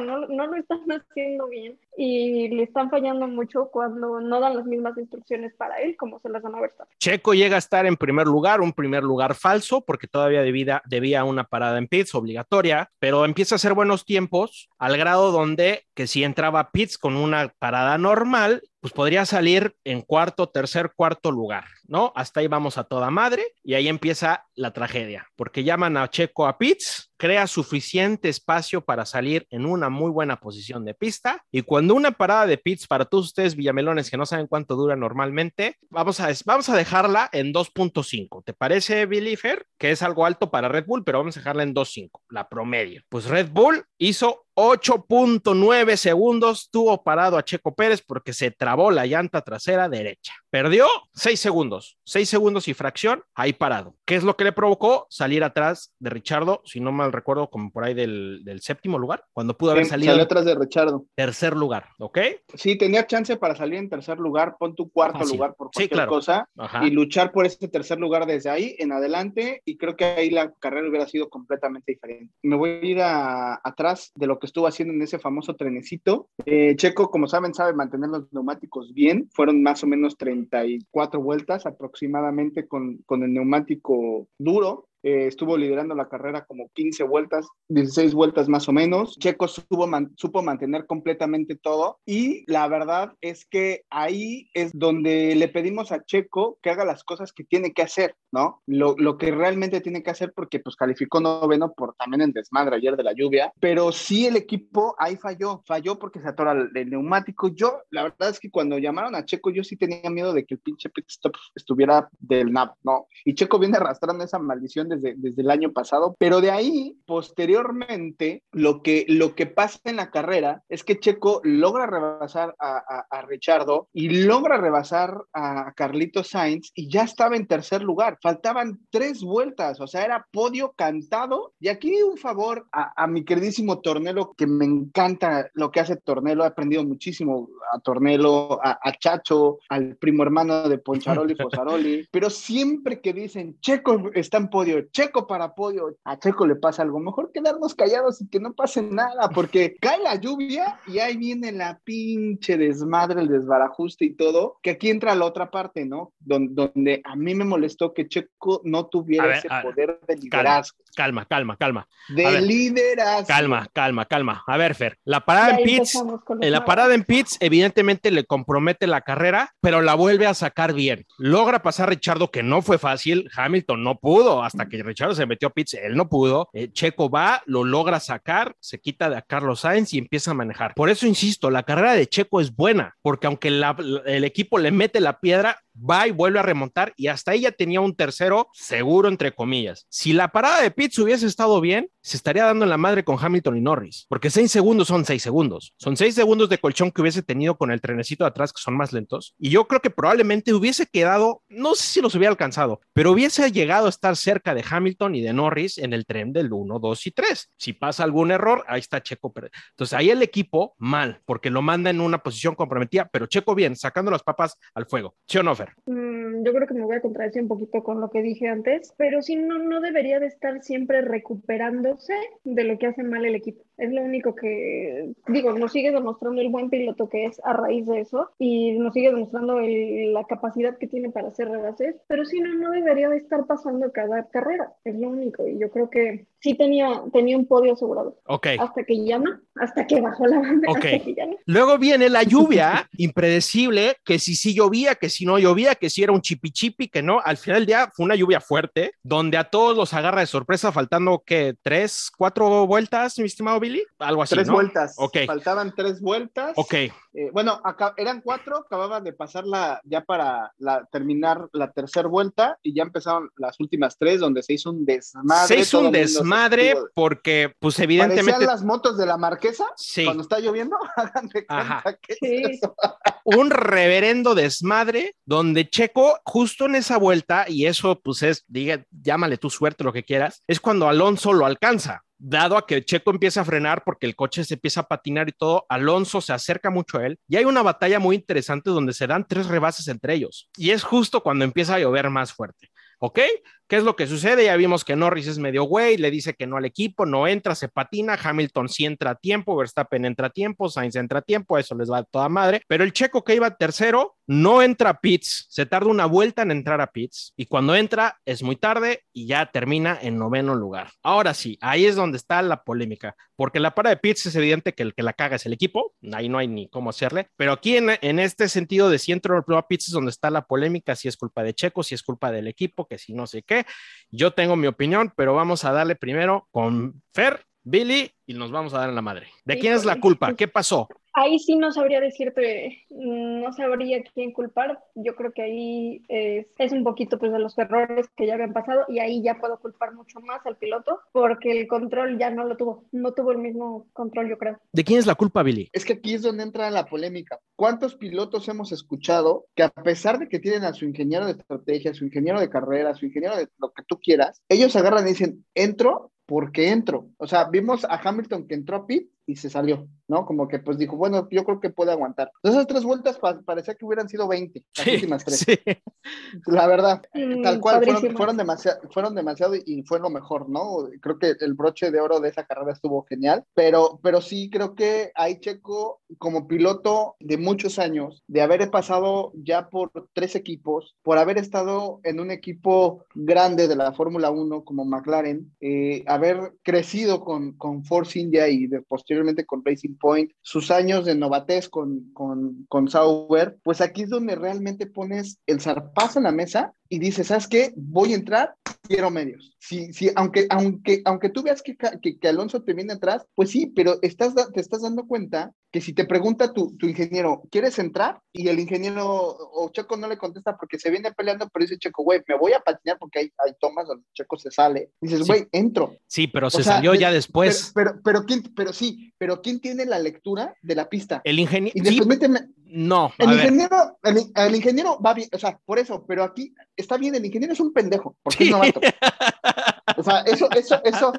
no, no lo están haciendo bien. Y le están fallando mucho cuando no dan las mismas instrucciones para él como se las dan a Verstappen. Checo llega a estar en primer lugar, un primer lugar falso, porque todavía debía, debía una parada en pits obligatoria, pero empieza a hacer buenos tiempos al grado donde que si entraba a pits con una parada normal, pues podría salir en cuarto, tercer, cuarto lugar, ¿no? Hasta ahí vamos a toda madre y ahí empieza la tragedia, porque llaman a Checo a pits, crea suficiente espacio para salir en una muy buena posición de pista y cuando una parada de pits para todos ustedes villamelones que no saben cuánto dura normalmente, vamos a, vamos a dejarla en 2.5. ¿Te parece, Billy Fer? Que es algo alto para Red Bull, pero vamos a dejarla en 2.5, la promedio. Pues Red Bull hizo 8.9 segundos, tuvo parado a Checo Pérez porque se trabó la llanta trasera derecha. Perdió 6 segundos, 6 segundos y fracción, ahí parado. ¿Qué es lo que le provocó? Salir atrás de Richardo, si no mal recuerdo, como por ahí del, del séptimo lugar, cuando pudo haber Sí, salido salió atrás de Richardo. tercer lugar, ¿ok? Sí, tenía chance para salir en tercer lugar, pon tu cuarto Fácil. lugar por Sí, cualquier claro. cosa Ajá. y luchar por ese tercer lugar desde ahí en adelante y creo que ahí la carrera hubiera sido completamente diferente. Me voy a ir a- atrás de lo que estuvo haciendo en ese famoso trenecito. Eh, Checo, como saben, sabe mantener los neumáticos bien. Fueron más o menos 34 vueltas aproximadamente con, con el neumático duro. Eh, estuvo liderando la carrera como 15 vueltas, 16 vueltas más o menos. Checo supo, man- supo mantener completamente todo y la verdad es que ahí es donde le pedimos a Checo que haga las cosas que tiene que hacer, ¿no? Lo, lo que realmente tiene que hacer porque pues calificó noveno por también el desmadre ayer de la lluvia, pero sí el equipo ahí falló, falló porque se atora el, el neumático. Yo, la verdad es que cuando llamaron a Checo, yo sí tenía miedo de que el pinche pit stop estuviera del nap, ¿no? Y Checo viene arrastrando esa maldición desde, desde el año pasado, pero de ahí, posteriormente, lo que, lo que pasa en la carrera es que Checo logra rebasar a, a, a Richardo y logra rebasar a Carlito Sainz y ya estaba en tercer lugar. Faltaban tres vueltas, o sea, era podio cantado. Y aquí un favor a, a mi queridísimo Tornelo, que me encanta lo que hace Tornelo, he aprendido muchísimo a Tornelo, a, a Chacho, al primo hermano de Poncharoli Fosaroli, pero siempre que dicen Checo está en podio, Checo para podio, a Checo le pasa algo, mejor quedarnos callados y que no pase nada, porque cae la lluvia y ahí viene la pinche desmadre, el desbarajuste y todo, que aquí entra la otra parte, ¿no? Don- donde a mí me molestó que Checo no tuviera ver, ese poder de liderazgo. Calma, calma, calma. De ver, liderazgo. Calma, calma, calma. A ver, Fer, la parada en pits, en la parada en pits, evidentemente le compromete la carrera, pero la vuelve a sacar bien. Logra pasar a Richardo, que no fue fácil. Hamilton no pudo, hasta que Richardo se metió a pits, él no pudo. Eh, Checo va, lo logra sacar, se quita de Carlos Sainz y empieza a manejar. Por eso insisto, la carrera de Checo es buena, porque aunque el equipo le mete la piedra, va y vuelve a remontar y hasta ella tenía un tercero seguro, entre comillas. Si la parada de Pitts hubiese estado bien, se estaría dando en la madre con Hamilton y Norris, porque seis segundos son seis segundos. Son seis segundos de colchón que hubiese tenido con el trenecito de atrás, que son más lentos. Y yo creo que probablemente hubiese quedado, no sé si los hubiera alcanzado, pero hubiese llegado a estar cerca de Hamilton y de Norris en el tren del 1, 2 y 3. Si pasa algún error, ahí está Checo. Entonces ahí el equipo mal, porque lo manda en una posición comprometida, pero Checo bien, sacando las papas al fuego. ¿Sí o? Mm, yo creo que me voy a contradecir un poquito con lo que dije antes, pero sí no, no debería de estar siempre recuperándose de lo que hace mal el equipo. Es lo único que, digo, nos sigue demostrando el buen piloto que es a raíz de eso y nos sigue demostrando el- la capacidad que tiene para hacer rebases, pero sí no, no debería de estar pasando cada carrera, es lo único. Y yo creo que sí tenía, tenía un podio asegurado, Ok. hasta que ya no, hasta que bajó la banda, Ok. Luego viene la lluvia impredecible, que si sí llovía, que si no llovía, que si era un chipi chipi, que no. Al final del día fue una lluvia fuerte, donde a todos los agarra de sorpresa, faltando que tres, cuatro vueltas, mi estimado Billy, algo así. Tres ¿no? vueltas. Ok. Faltaban tres vueltas. Ok, Eh, bueno, acá eran cuatro, acababa de pasar la, ya para la, terminar la tercera vuelta y ya empezaron las últimas tres donde se hizo un desmadre. se hizo un desmadre estuvo- porque, pues Parecían evidentemente, las motos de la marquesa sí, cuando está lloviendo. Hagan de Ajá. cuenta que Sí. es eso. un reverendo desmadre donde Checo, justo en esa vuelta, y eso pues es, diga, llámale tu suerte, lo que quieras, es cuando Alonso lo alcanza. Dado a que Checo empieza a frenar porque el coche se empieza a patinar y todo, Alonso se acerca mucho a él y hay una batalla muy interesante donde se dan tres rebases entre ellos. Y es justo cuando empieza a llover más fuerte. ¿Ok? ¿Qué es lo que sucede? Ya vimos que Norris es medio güey, le dice que no al equipo, no entra, se patina, Hamilton sí entra a tiempo, Verstappen entra a tiempo, Sainz entra a tiempo, eso les va a toda madre, pero el checo que iba tercero no entra a pits, se tarda una vuelta en entrar a pits y cuando entra es muy tarde y ya termina en noveno lugar. Ahora sí, ahí es donde está la polémica, porque la para de pits es evidente que el que la caga es el equipo, ahí no hay ni cómo hacerle, pero aquí en, en este sentido de si entro o a pits es donde está la polémica, si es culpa de Checo, si es culpa del equipo, que si no sé qué. Yo tengo mi opinión, pero vamos a darle primero con Fer, Billy y nos vamos a dar en la madre. ¿De quién es la culpa? ¿Qué pasó? Ahí sí no sabría decirte, mm, no sabría quién culpar. Yo creo que ahí es, es un poquito pues de los errores que ya habían pasado y ahí ya puedo culpar mucho más al piloto porque el control ya no lo tuvo, no tuvo el mismo control yo creo. ¿De quién es la culpa, Billy? Es que aquí es donde entra la polémica. ¿Cuántos pilotos hemos escuchado que a pesar de que tienen a su ingeniero de estrategia, su ingeniero de carrera, su ingeniero de lo que tú quieras, ellos agarran y dicen, entro porque entro. O sea, vimos a Hamilton que entró a pit y se salió, ¿no? Como que pues dijo, bueno, yo creo que puede aguantar. Esas tres vueltas pa- parecía que hubieran sido 20, las Sí, últimas tres. sí. La verdad, Mm, tal cual, fueron, demasiado, fueron demasiado y fue lo mejor, ¿no? Creo que el broche de oro de esa carrera estuvo genial, pero, pero sí creo que ahí Checo, como piloto de muchos años, de haber pasado ya por tres equipos, por haber estado en un equipo grande de la Fórmula 1 como McLaren, eh, haber crecido con, con Force India y de- posteriormente con Racing Point, sus años de novatez con, con, con Sauber, pues aquí es donde realmente pones el zarpazo en la mesa y dices, ¿sabes qué? Voy a entrar, quiero medios. Sí, sí, aunque, aunque, aunque tú veas que, que, que Alonso te viene atrás, pues sí, pero estás, te estás dando cuenta que si te pregunta tu, tu ingeniero, ¿quieres entrar? Y el ingeniero o Checo no le contesta porque se viene peleando, pero dice Checo, güey, me voy a patinar porque hay, hay tomas donde Checo se sale. Dices, Sí. güey, entro. Sí, pero O se sea, salió ya después. Pero, pero, pero, ¿quién, pero sí, pero ¿quién tiene la lectura de la pista? el ingeniero. Independientemente, no, el ingeniero, el, el ingeniero va bien, o sea, por eso, pero aquí está bien, el ingeniero es un pendejo, porque Sí. es novato. O sea, eso, eso, eso,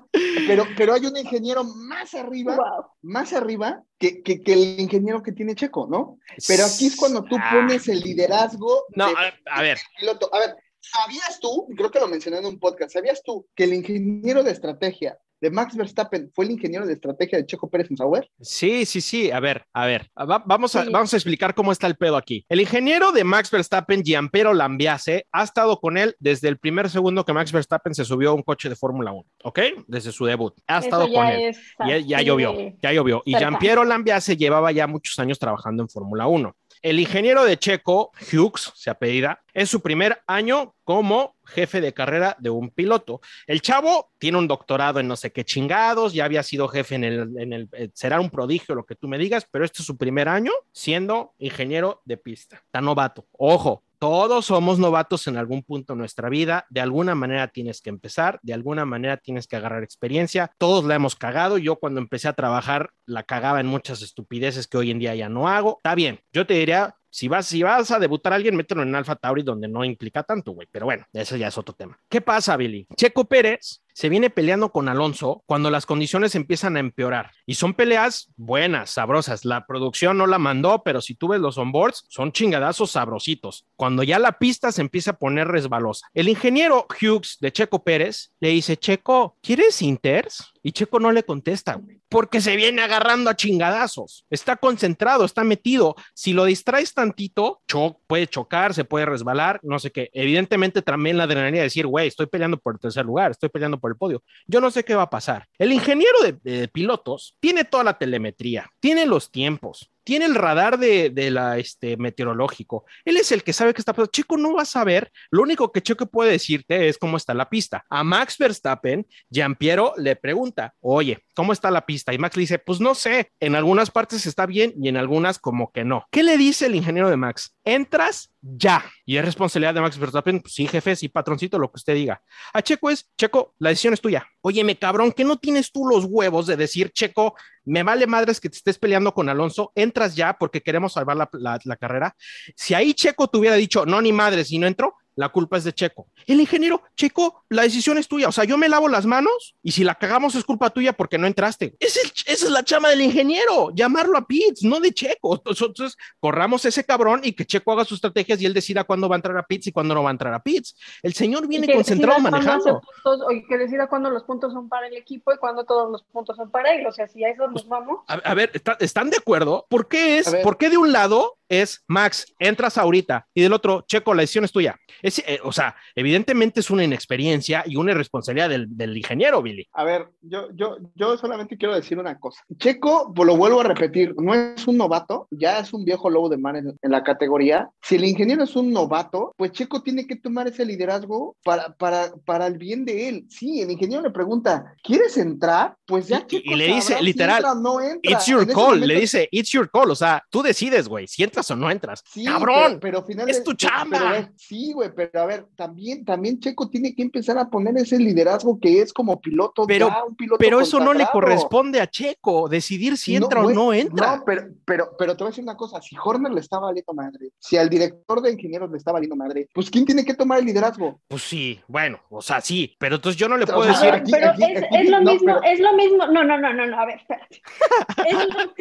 pero, pero hay un ingeniero más arriba, Wow. más arriba que, que, que el ingeniero que tiene Checo, ¿no? Pero aquí es cuando tú Ah, pones el liderazgo No, de a, a ver, piloto. A ver, ¿sabías tú, creo que lo mencioné en un podcast, ¿sabías tú que el ingeniero de estrategia de Max Verstappen fue el ingeniero de estrategia de Checo Pérez en Sauber? Sí, sí, sí. A ver, a ver. Va- vamos, a, Sí. vamos a explicar cómo está el pedo aquí. El ingeniero de Max Verstappen, Gianpiero Lambiase, ha estado con él desde el primer segundo que Max Verstappen se subió a un coche de Fórmula 1, ¿ok? Desde su debut. Ha estado Eso con ya él. es Ya, llovió, ya llovió. Y cerca. Gianpiero Lambiase llevaba ya muchos años trabajando en Fórmula 1. El ingeniero de Checo, Hughes, se apellida, es su primer año como jefe de carrera de un piloto. El chavo tiene un doctorado en no sé qué chingados, ya había sido jefe en el, en el eh, será un prodigio lo que tú me digas, pero este es su primer año siendo ingeniero de pista. Está novato. Ojo, todos somos novatos en algún punto de nuestra vida. De alguna manera tienes que empezar, de alguna manera tienes que agarrar experiencia. Todos la hemos cagado. Yo cuando empecé a trabajar la cagaba en muchas estupideces que hoy en día ya no hago. Está bien. Yo te diría, si vas, si vas a debutar a alguien, mételo en Alfa Tauri donde no implica tanto, güey. Pero bueno, eso ya es otro tema. ¿Qué pasa, Billy? Checo Pérez se viene peleando con Alonso cuando las condiciones empiezan a empeorar. Y son peleas buenas, sabrosas. La producción no la mandó, pero si tú ves los onboards, son chingadazos sabrositos. Cuando ya la pista se empieza a poner resbalosa. El ingeniero Hughes de Checo Pérez le dice, Checo, ¿quieres Inters? Y Checo no le contesta, güey, porque se viene agarrando a chingadazos. Está concentrado, está metido. Si lo distraes tantito, cho puede chocar, se puede resbalar, no sé qué. Evidentemente también la adrenalina de decir, güey, estoy peleando por el tercer lugar, estoy peleando por el podio. Yo no sé qué va a pasar. El ingeniero de, pilotos tiene toda la telemetría, tiene los tiempos, tiene el radar de, de la este, meteorológico. Él es el que sabe qué está pasando. Checo no va a saber. Lo único que Checo puede decirte es cómo está la pista. A Max Verstappen, Giampiero le pregunta, oye, ¿cómo está la pista? Y Max le dice, pues no sé. En algunas partes está bien y en algunas como que no. ¿Qué le dice el ingeniero de Max? Entras ya. Y es responsabilidad de Max Verstappen. Pues sí, jefe, sí, patroncito, lo que usted diga. A Checo es, Checo, la decisión es tuya. Óyeme, cabrón, que no tienes tú los huevos de decir, Checo, me vale madres que te estés peleando con Alonso, entras ya porque queremos salvar la, carrera. Si ahí Checo te hubiera dicho, no, ni madres, si no entro, la culpa es de Checo. El ingeniero, Checo, la decisión es tuya. O sea, yo me lavo las manos y si la cagamos es culpa tuya porque no entraste. Es el- esa es la chama del ingeniero, llamarlo a Pitts, no de Checo. Entonces, corramos ese cabrón y que Checo haga sus estrategias y él decida cuándo va a entrar a Pitts y cuándo no va a entrar a Pitts. El señor viene que concentrado manejando. puntos, o que decida cuándo los puntos son para el equipo y cuándo todos los puntos son para él. O sea, si a eso nos vamos. A, a ver, ¿está- ¿están de acuerdo? ¿Por qué es? ¿Por qué de un lado es Max, entras ahorita y del otro, Checo, la decisión es tuya? Es, eh, o sea, evidentemente es una inexperiencia y una irresponsabilidad del, del ingeniero, Billy. A ver, yo, yo, yo solamente quiero decir una cosa. Checo, lo vuelvo a repetir, no es un novato, ya es un viejo lobo de mar en, en la categoría. Si el ingeniero es un novato, pues Checo tiene que tomar ese liderazgo para, para, para el bien de él. Sí, el ingeniero le pregunta, ¿quieres entrar? Pues ya Checo y le dice, si literal, entra no entra. It's your En call, momento- le dice, it's your call, o sea, tú decides, güey, si entras o no entras. Sí, Cabrón, pero, pero final es tu chamba. pero, sí, güey, pero a ver, también, también Checo tiene que empezar a poner ese liderazgo que es como piloto, Pero- ya, un piloto pero eso no le corresponde a Checo, decidir si entra o no entra. No, pero, pero, pero te voy a decir una cosa, si Horner le está valiendo madre, si al director de ingenieros le está valiendo madre, pues ¿quién tiene que tomar el liderazgo? Pues sí, bueno, o sea, sí, pero entonces yo no le O puedo sea, A decir, ver, aquí- pero aquí- es, aquí- es lo no, mismo, pero- es lo mismo. No, no, no, no, no, a ver, espérate. Es lo,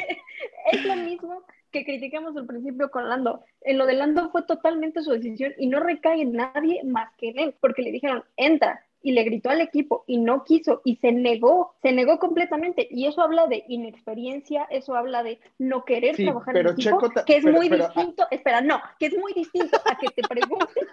es lo mismo que criticamos al principio con Lando. En lo de Lando fue totalmente su decisión y no recae en nadie más que en él, porque le dijeron, entra. Y le gritó al equipo y no quiso y se negó, se negó completamente. Y eso habla de inexperiencia, eso habla de no querer Sí, trabajar pero en equipo, Checo que es pero- muy pero- ah. distinto. Espera, no, que es muy distinto a que te pregunten,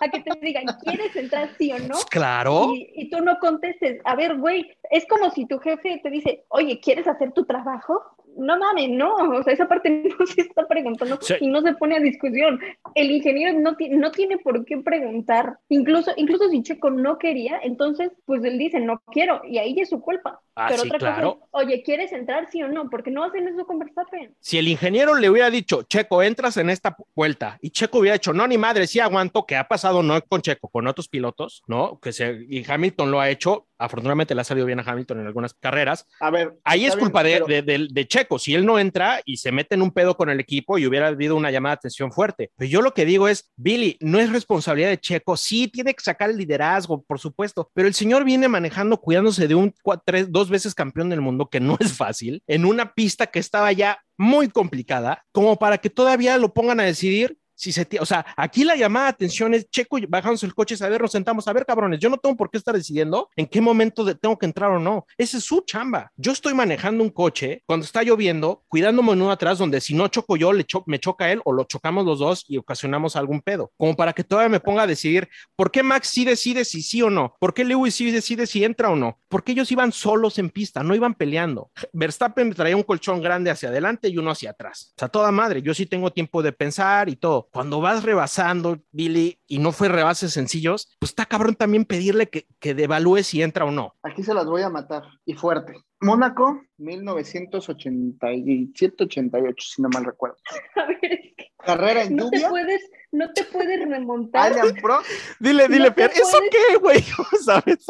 a que te digan, ¿quieres entrar sí o no? pues claro, Y, y tú no contestes. A ver, güey, es como si tu jefe te dice, oye, ¿quieres hacer tu trabajo? No mames, no. O sea, esa parte no se está preguntando Sí. y no se pone a discusión. El ingeniero no, ti- no tiene por qué preguntar. Incluso, incluso si Checo no quería, entonces, pues él dice, no quiero. Y ahí es su culpa. Ah, Pero sí, otra claro. cosa es, oye, ¿quieres entrar sí o no? Porque no hacen eso con Verstappen. si el ingeniero le hubiera dicho, Checo, entras en esta vuelta, y Checo hubiera dicho, no, ni madre, sí aguanto, que ha pasado no con Checo, con otros pilotos, ¿no? Que se, y Hamilton lo ha hecho, afortunadamente le ha salido bien a Hamilton en algunas carreras, A ver. ahí es está bien, culpa de, pero- de- de- de Checo. Si él no entra y se mete en un pedo con el equipo y hubiera habido una llamada de atención fuerte. Pero yo lo que digo es, Billy, no es responsabilidad de Checo. Sí, tiene que sacar el liderazgo, por supuesto. Pero el señor viene manejando, cuidándose de un cua- tres, dos veces campeón del mundo, que no es fácil, en una pista que estaba ya muy complicada, como para que todavía lo pongan a decidir si se, ti- o sea, aquí la llamada de atención es Checo bajándose el coche, a ver, nos sentamos, a ver, cabrones, yo no tengo por qué estar decidiendo en qué momento tengo que entrar o no. Esa es su chamba. Yo estoy manejando un coche cuando está lloviendo, cuidándome en uno atrás, donde si no choco yo, le cho- me choca él o lo chocamos los dos y ocasionamos algún pedo. Como para que todavía me ponga a decidir por qué Max sí decide si sí o no, por qué Lewis sí decide si entra o no, porque ellos iban solos en pista, no iban peleando. Verstappen traía un colchón grande hacia adelante y uno hacia atrás. O sea, toda madre, yo sí tengo tiempo de pensar y todo. Cuando vas rebasando, Billy, y no fue rebases sencillos, pues está cabrón también pedirle que, que devalúe si entra o no. Aquí se las voy a matar y fuerte. Mónaco, 1987-88, si no mal recuerdo. A ver, es que Carrera en no te puedes, no te puedes remontar. Alan Prost, Dile, dile, No ¿eso puedes- qué, güey? ¿Sabes?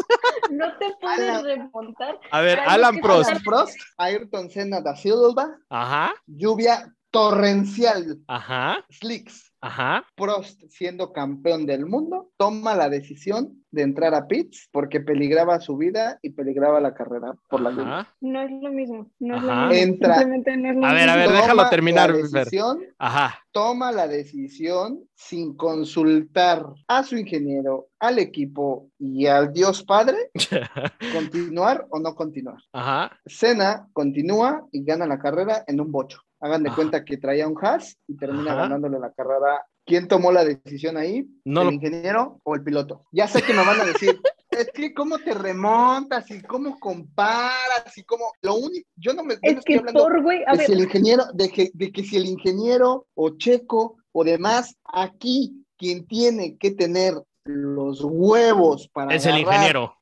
No te puedes Alan- remontar. A ver, Alan Prost. Alan Prost, Ayrton Senna da Silva, Ajá, lluvia torrencial, ajá, slicks. Ajá. Prost, siendo campeón del mundo, toma la decisión de entrar a pits porque peligraba su vida y peligraba la carrera por la lluvia. Ajá, No es lo mismo. No es lo mismo. Entra. Simplemente no es lo A ver, a ver, Toma déjalo terminar, La decisión, ajá. toma la decisión sin consultar a su ingeniero, al equipo y al Dios Padre, continuar o no continuar. Ajá, Senna continúa y gana la carrera en un bocho. Hagan de Ajá. cuenta que traía un Haas y termina Ajá. ganándole la carrera. ¿Quién tomó la decisión ahí? No ¿El lo- ingeniero o el piloto? Ya sé que me van a decir, es que cómo te remontas y cómo comparas y cómo... Lo único, yo no me yo no Es estoy que hablando por, güey, a de ver, si el ingeniero, de que, de que si el ingeniero o Checo o demás, aquí quien tiene que tener los huevos para es el ingeniero.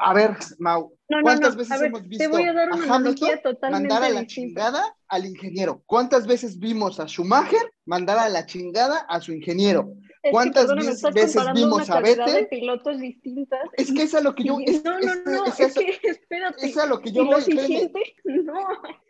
A ver, Mau, no, no, ¿cuántas no, veces ver, hemos visto te voy a dar una a Hamilton totalmente mandar a la distinta. chingada al ingeniero? ¿Cuántas veces vimos a Schumacher mandar a la chingada a su ingeniero? Es que, ¿Cuántas perdóname, veces- estás veces comparando vimos una a Vettel? de pilotos distintas. Es que es a lo que yo... Es, no, no, es- no, es es, a- que, espérate. es a lo que yo voy, no.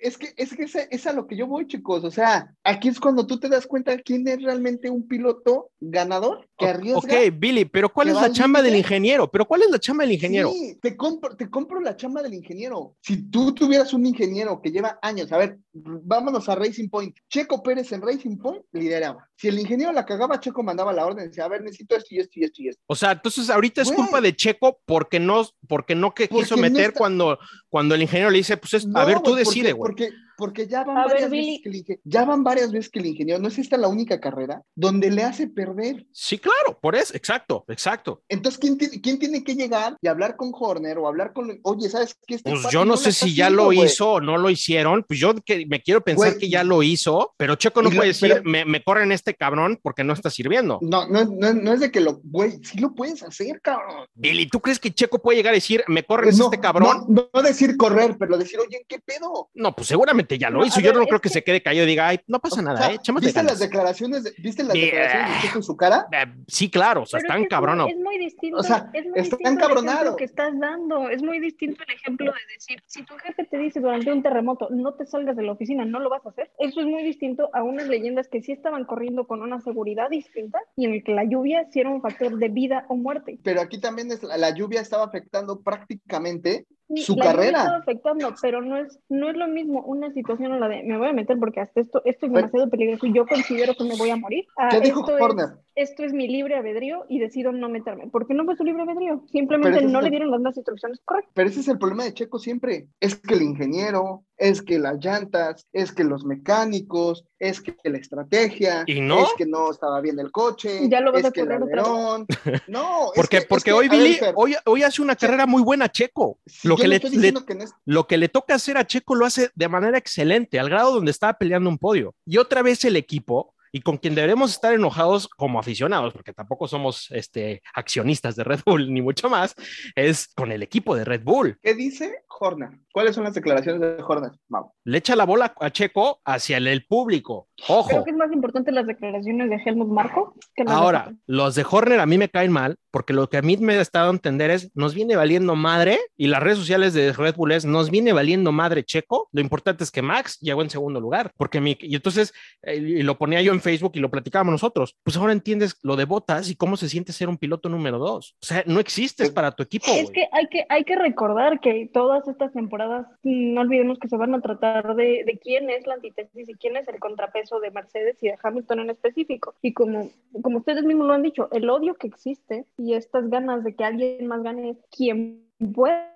Es que, es, que es, a, es a lo que yo voy, chicos. O sea, aquí es cuando tú te das cuenta quién es realmente un piloto ganador que O- arriesga. Ok, Billy, pero ¿cuál que es la chamba del ingeniero? ¿Pero cuál es la chamba del ingeniero? Sí, te compro, te compro la chamba del ingeniero. Si tú tuvieras un ingeniero que lleva años, a ver, vámonos a Racing Point. Checo Pérez en Racing Point lideraba. Si el ingeniero la cagaba, Checo mandaba la orden, decía, a ver, necesito esto y esto y esto y esto. O sea, entonces ahorita es Güey. culpa de Checo porque no, porque no que Porque quiso no meter está- cuando, cuando el ingeniero le dice, pues es- a No, ver, tú güey, decide, porque- güey. Porque, porque ya van A varias veces que el ingeniero, ya van varias veces que el ingeniero, no es esta la única carrera donde le hace perder. Sí, claro, por eso, exacto, exacto. Entonces, ¿quién, tiene- quién tiene que llegar y hablar con Horner o hablar con, oye, ¿sabes qué? Este Pues yo no sé si ya haciendo, lo güey". hizo o no lo hicieron. Pues yo que me quiero pensar que ya lo hizo, pero Checo no Y lo- puede decir, pero- me, me corren este cabrón porque no está sirviendo. No, no, no, no es de que lo, güey, sí lo puedes hacer, cabrón. Billy, ¿tú crees que Checo puede llegar a decir, me corren No, este cabrón? No, no decir correr, pero decir, oye, ¿qué pedo? No, pues seguramente obviamente ya lo No, hizo. Yo ver, no creo que, que- se quede callado y diga, ay, no pasa O nada, sea, eh, ¿Viste las declaraciones de, ¿viste las Yeah. declaraciones de en su cara? Eh, sí, claro, o sea, Pero están es cabronos. Es muy distinto, O sea, es muy está distinto el encabronado. ejemplo que estás dando. Es muy distinto el ejemplo de decir, si tu jefe te dice durante un terremoto, no te salgas de la oficina, no lo vas a hacer. Eso es muy distinto a unas leyendas que sí estaban corriendo con una seguridad distinta y en el que la lluvia sí era un factor de vida o muerte. Pero aquí también es, la lluvia estaba afectando prácticamente Sí, su carrera. estaba afectando, pero no es, no es lo mismo una situación a la de me voy a meter porque hasta esto, esto es Pero- demasiado peligroso y yo considero que me voy a morir. a ¿Qué dijo es- Horner? Esto es mi libre albedrío y decido no meterme. Porque no fue su libre albedrío. Simplemente no es le dieron las, instrucciones correctas. Pero ese es el problema de Checo siempre. Es que el ingeniero, es que las llantas, es que los mecánicos, es que la estrategia, ¿Y no? es que no estaba bien el coche, Ya lo vas es a que el correr otra vez. alerón. No, es Porque, que- porque que, hoy Billy, hoy, hoy hace una carrera muy buena a Checo. si Lo que le, estoy le- diciendo que no es- lo que le toca hacer a Checo lo hace de manera excelente, al grado donde estaba peleando un podio. Y otra vez el equipo, y con quien deberemos estar enojados como aficionados, porque tampoco somos este, accionistas de Red Bull, ni mucho más, es con el equipo de Red Bull. ¿Qué dice Horner? ¿Cuáles son las declaraciones de Horner? Mau? Le echa la bola a Checo hacia el, el público. Ojo. Creo que es más importante las declaraciones de Helmut Marco que las de Ahora, los de Horner a mí me caen mal, porque lo que a mí me ha estado a entender es, nos viene valiendo madre, y las redes sociales de Red Bull es, nos viene valiendo madre Checo, lo importante es que Max llegó en segundo lugar, porque mi, y entonces, eh, y lo ponía yo en Facebook y lo platicábamos nosotros, pues ahora entiendes lo de Botas y cómo se siente ser un piloto número dos, o sea, no existes para tu equipo. Es que hay, que hay que recordar que todas estas temporadas, mm, no olvidemos que se van a tratar de, de quién es la antítesis y quién es el contrapeso de Mercedes y de Hamilton en específico. Y como, como ustedes mismos lo han dicho, el odio que existe y estas ganas de que alguien más gane es quien pueda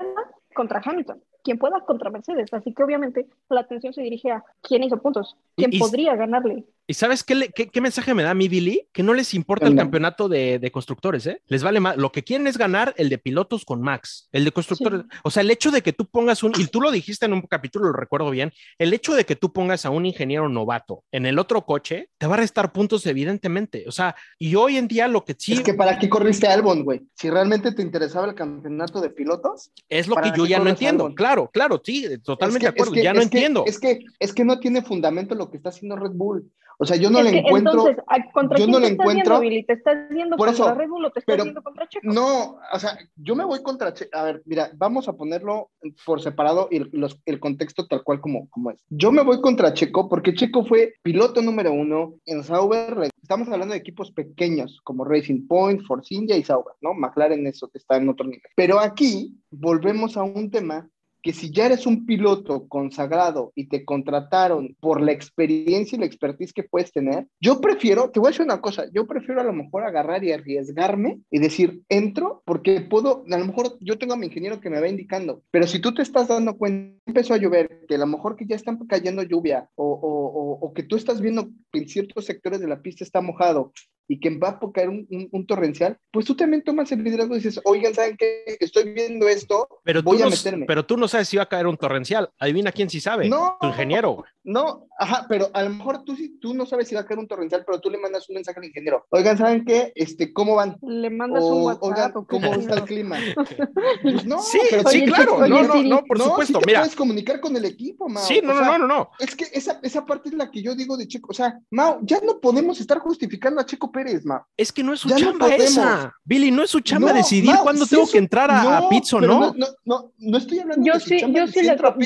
contra Hamilton, quien pueda contra Mercedes. Así que obviamente la atención se dirige a quién hizo puntos, quién y- podría ganarle. ¿Y sabes qué, le- qué, qué mensaje me da a mí, Billy? Que no les importa el campeonato de, de constructores, ¿eh? Les vale más. Lo que quieren es ganar el de pilotos con Max, el de constructores. O sea, el hecho de que tú pongas un, y tú lo dijiste en un capítulo, lo recuerdo bien, el hecho de que tú pongas a un ingeniero novato en el otro coche, te va a restar puntos, evidentemente. O sea, y hoy en día lo que sí Es que para qué corriste Albon, güey. Si realmente te interesaba el campeonato de pilotos. es lo ¿para que yo ya no entiendo. Albon? Claro, claro, sí, totalmente es de acuerdo. es que- ya no es que- entiendo. Es que, es que no tiene fundamento lo que está haciendo Red Bull. O sea, yo no Es le que encuentro. entonces, ¿a- ¿contra yo quién no te le estás encuentro-? ¿Te estás yendo Por contra eso, Red Bull o te estás pero yendo contra Checo? No, o sea, yo me voy contra Checo. A ver, mira, vamos a ponerlo por separado y el, los- el contexto tal cual como, como es. Yo me voy contra Checo porque Checo fue piloto número uno en Sauber. Estamos hablando de equipos pequeños como Racing Point, Force India y Sauber, ¿no? McLaren eso que está en otro nivel. Pero aquí volvemos a un tema que si ya eres un piloto consagrado y te contrataron por la experiencia y la expertise que puedes tener, yo prefiero, te voy a decir una cosa, yo prefiero a lo mejor agarrar y arriesgarme y decir, entro porque puedo, a lo mejor yo tengo a mi ingeniero que me va indicando, pero si tú te estás dando cuenta, empezó a llover, que a lo mejor que ya están cayendo lluvia o, o, o, o que tú estás viendo que en ciertos sectores de la pista está mojado y que va a caer un, un, un, torrencial, pues tú también tomas el liderazgo y dices, oigan, ¿saben qué? Estoy viendo esto, pero voy a no, meterme. Pero tú no sabes si va a caer un torrencial. Adivina quién sí sabe. No. Tu ingeniero. No, ajá, pero a lo mejor tú, sí, tú no sabes si va a caer un torrencial, pero tú le mandas un mensaje al ingeniero. Oigan, ¿saben qué? Este, ¿Cómo van? Le mandas o, un WhatsApp. Oigan, ¿o qué ¿cómo está el clima? Pues no, sí, pero sí, oye, claro. oye, no, no, no, por no, supuesto. sí te Mira, puedes comunicar con el equipo, Mao. sí, no, O no, sea, no, no, no. Es que esa, esa parte es la que yo digo de Checo. O sea, Mao, ya no podemos estar justificando a Checo Pérez, Mao. Es que no es su Ya chamba esa. Billy, no es su chamba No, decidir Mao, cuándo sí tengo que entrar a, a Pits o pero no. no. No, no, estoy hablando Yo de su sí, chamba yo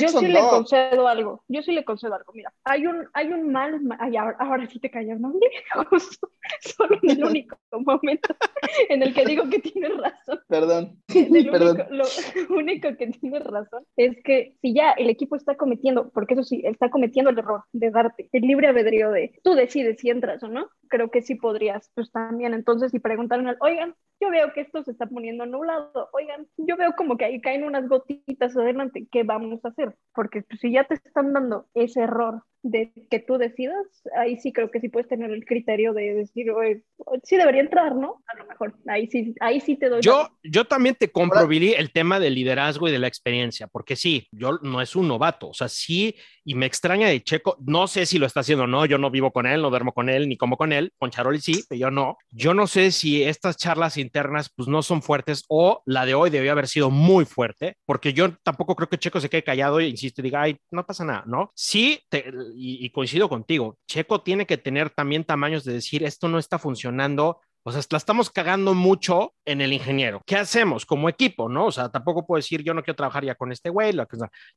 sí, le, concedo algo. Yo sí le concedo algo. Mira, hay un, hay un mal. ma- Ay, ahora, ahora sí te callas, ¿no? Justo, solo en el único momento en el que digo que tienes razón. Perdón. El Perdón. único, lo único que tienes razón es que si ya el equipo está cometiendo, porque eso sí, está cometiendo el error de darte el libre albedrío de tú decides si entras o no, creo que sí podrías, pues también. Entonces, si preguntaron, al, oigan, yo veo que esto se está poniendo nublado, oigan, yo veo como que ahí caen unas gotitas adelante, ¿qué vamos a hacer? Porque pues, si ya te están dando ese error horror de que tú decidas, ahí sí creo que sí puedes tener el criterio de decir, "Oye, sí debería entrar, ¿no? A lo mejor, ahí sí, ahí sí te doy. Yo, yo también te compro, Billy, el tema del liderazgo y de la experiencia, porque sí, yo no es un novato, o sea, sí, y me extraña de Checo, no sé si lo está haciendo o no, yo no vivo con él, no duermo con él, ni como con él, con Charoli sí, pero yo no. Yo no sé si estas charlas internas pues no son fuertes o la de hoy debió haber sido muy fuerte, porque yo tampoco creo que Checo se quede callado e insiste y diga, ay, no pasa nada, ¿no? Sí, te- y, coincido contigo, Checo tiene que tener también tamaños de decir, esto no está funcionando, o sea, la estamos cagando mucho en el ingeniero. ¿Qué hacemos como equipo, no? O sea, tampoco puedo decir yo no quiero trabajar ya con este güey. La,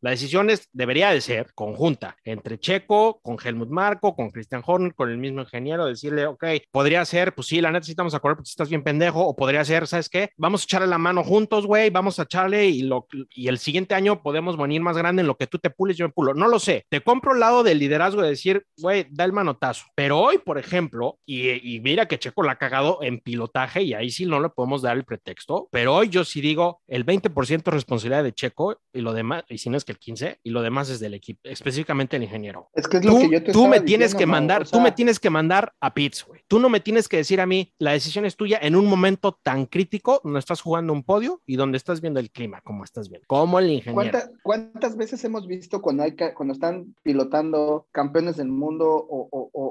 la decisión es, debería de ser conjunta entre Checo, con Helmut Marco, con Christian Horner, con el mismo ingeniero, decirle, ok, podría ser, pues sí, la neta sí estamos a correr porque estás bien pendejo, o podría ser, ¿sabes qué? Vamos a echarle la mano juntos, güey, vamos a echarle y, lo, y el siguiente año podemos venir más grande en lo que tú te pules, yo me pulo. No lo sé. Te compro el lado del liderazgo de decir, güey, da el manotazo. Pero hoy, por ejemplo, y, y mira que Checo la ha cagado en pilotaje y ahí sí no le podemos dar el pretexto, pero hoy yo sí digo el 20% es responsabilidad de Checo y lo demás, y si no es que el 15, y lo demás es del equipo, específicamente el ingeniero. Es que es lo Tú, que yo te tú me tienes diciendo, que mandar, o tú me tienes que mandar a Pitts, güey. Tú no me tienes que decir a mí, la decisión es tuya en un momento tan crítico donde estás jugando un podio y donde estás viendo el clima, como estás viendo, como el ingeniero. ¿Cuánta- ¿Cuántas veces hemos visto cuando, hay, cuando están pilotando campeones del mundo o-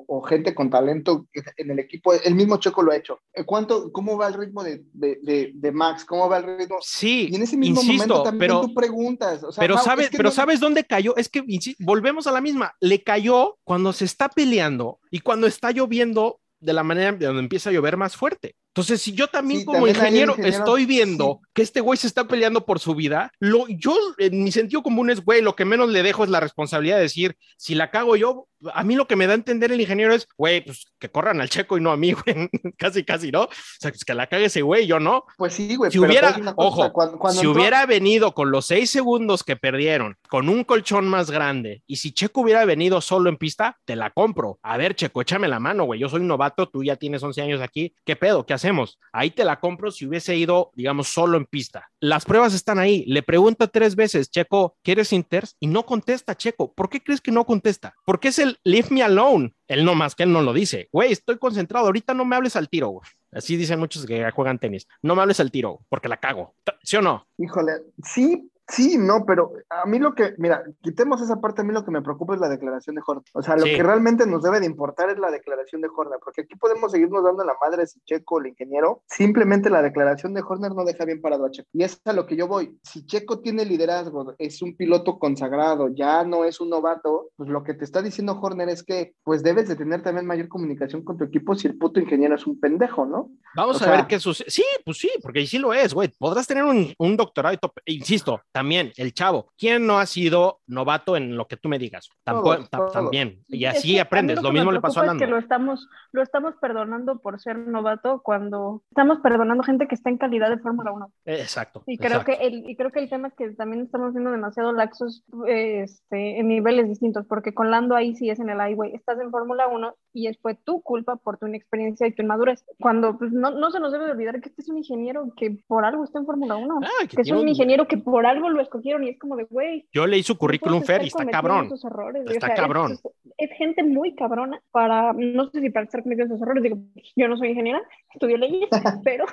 o gente con talento en el equipo? El mismo Checo lo ha hecho. Eh, ¿Cuánto, ¿Cómo va el ritmo de, de- de- de Max? ¿Cómo va el ritmo? Sí, Y en ese mismo insisto, momento también pero tú preguntas. o sea, pero Mau, sabes, es que pero no- sabes dónde cayó, es que volvemos a la misma, le cayó cuando se está peleando y cuando está lloviendo de la manera de donde empieza a llover más fuerte. Entonces, si yo también Sí, como también ingeniero, ingeniero, estoy viendo sí. que este güey se está peleando por su vida, lo, yo en mi sentido común es, güey, lo que menos le dejo es la responsabilidad de decir, si la cago yo, a mí lo que me da a entender el ingeniero es, güey, pues que corran al checo y no a mí, güey, casi, casi, ¿no? O sea, pues que la cague ese güey, yo no. Pues sí, güey. Si pero hubiera, cosa, ojo, cuando- cuando si entró- hubiera venido con los seis segundos que perdieron, con un colchón más grande, y si Checo hubiera venido solo en pista, te la compro. A ver, Checo, échame la mano, güey. Yo soy un novato, tú ya tienes 11 años aquí. ¿Qué pedo? ¿Qué hacemos? Ahí te la compro si hubiese ido, digamos, solo en pista. Las pruebas están ahí. Le pregunta tres veces, Checo, ¿quieres Inters? Y no contesta, Checo. ¿Por qué crees que no contesta? Porque es el leave me alone. Él no más que él no lo dice. Güey, estoy concentrado. Ahorita no me hables al tiro. Así dicen muchos que juegan tenis. No me hables al tiro, porque la cago. ¿Sí o no? Híjole, sí, sí, no, pero a mí lo que, mira, quitemos esa parte, a mí lo que me preocupa es la declaración de Horner. O sea, lo Sí. que realmente nos debe de importar es la declaración de Horner, porque aquí podemos seguirnos dando la madre si Checo, el ingeniero, simplemente la declaración de Horner no deja bien parado a Checo. Y es a lo que yo voy. Si Checo tiene liderazgo, es un piloto consagrado, ya no es un novato, pues lo que te está diciendo Horner es que, pues debes de tener también mayor comunicación con tu equipo si el puto ingeniero es un pendejo, ¿no? Vamos O a sea- ver qué sucede. Sí, pues sí, porque sí lo es, güey. Podrás tener un, un doctorado y Insisto, también, el chavo. ¿Quién no ha sido novato en lo que tú me digas? Tampoco, Todos, ta- todos. También. Y Es así que aprendes. lo mismo le pasó a preocupa es Lando. que lo estamos, lo estamos perdonando por ser novato cuando estamos perdonando gente que está en calidad de Fórmula 1. Eh, Exacto. Y creo, exacto. que el, y creo que el tema es que también estamos siendo demasiado laxos este, en niveles distintos, porque con Lando ahí sí es en el highway, estás en Fórmula 1 y es fue tu culpa por tu inexperiencia y tu inmadurez. Cuando pues, no, no se nos debe de olvidar que este es un ingeniero que por algo está en Fórmula 1, Ah, que que es un- ingeniero que por algo lo escogieron y es como de, güey, Yo leí su currículum Fer y está cabrón. errores, Está es- cabrón. Es, es gente muy cabrona para, no sé si para estar cometiendo esos errores, digo, yo no soy ingeniera, estudio leyes, pero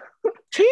Sí,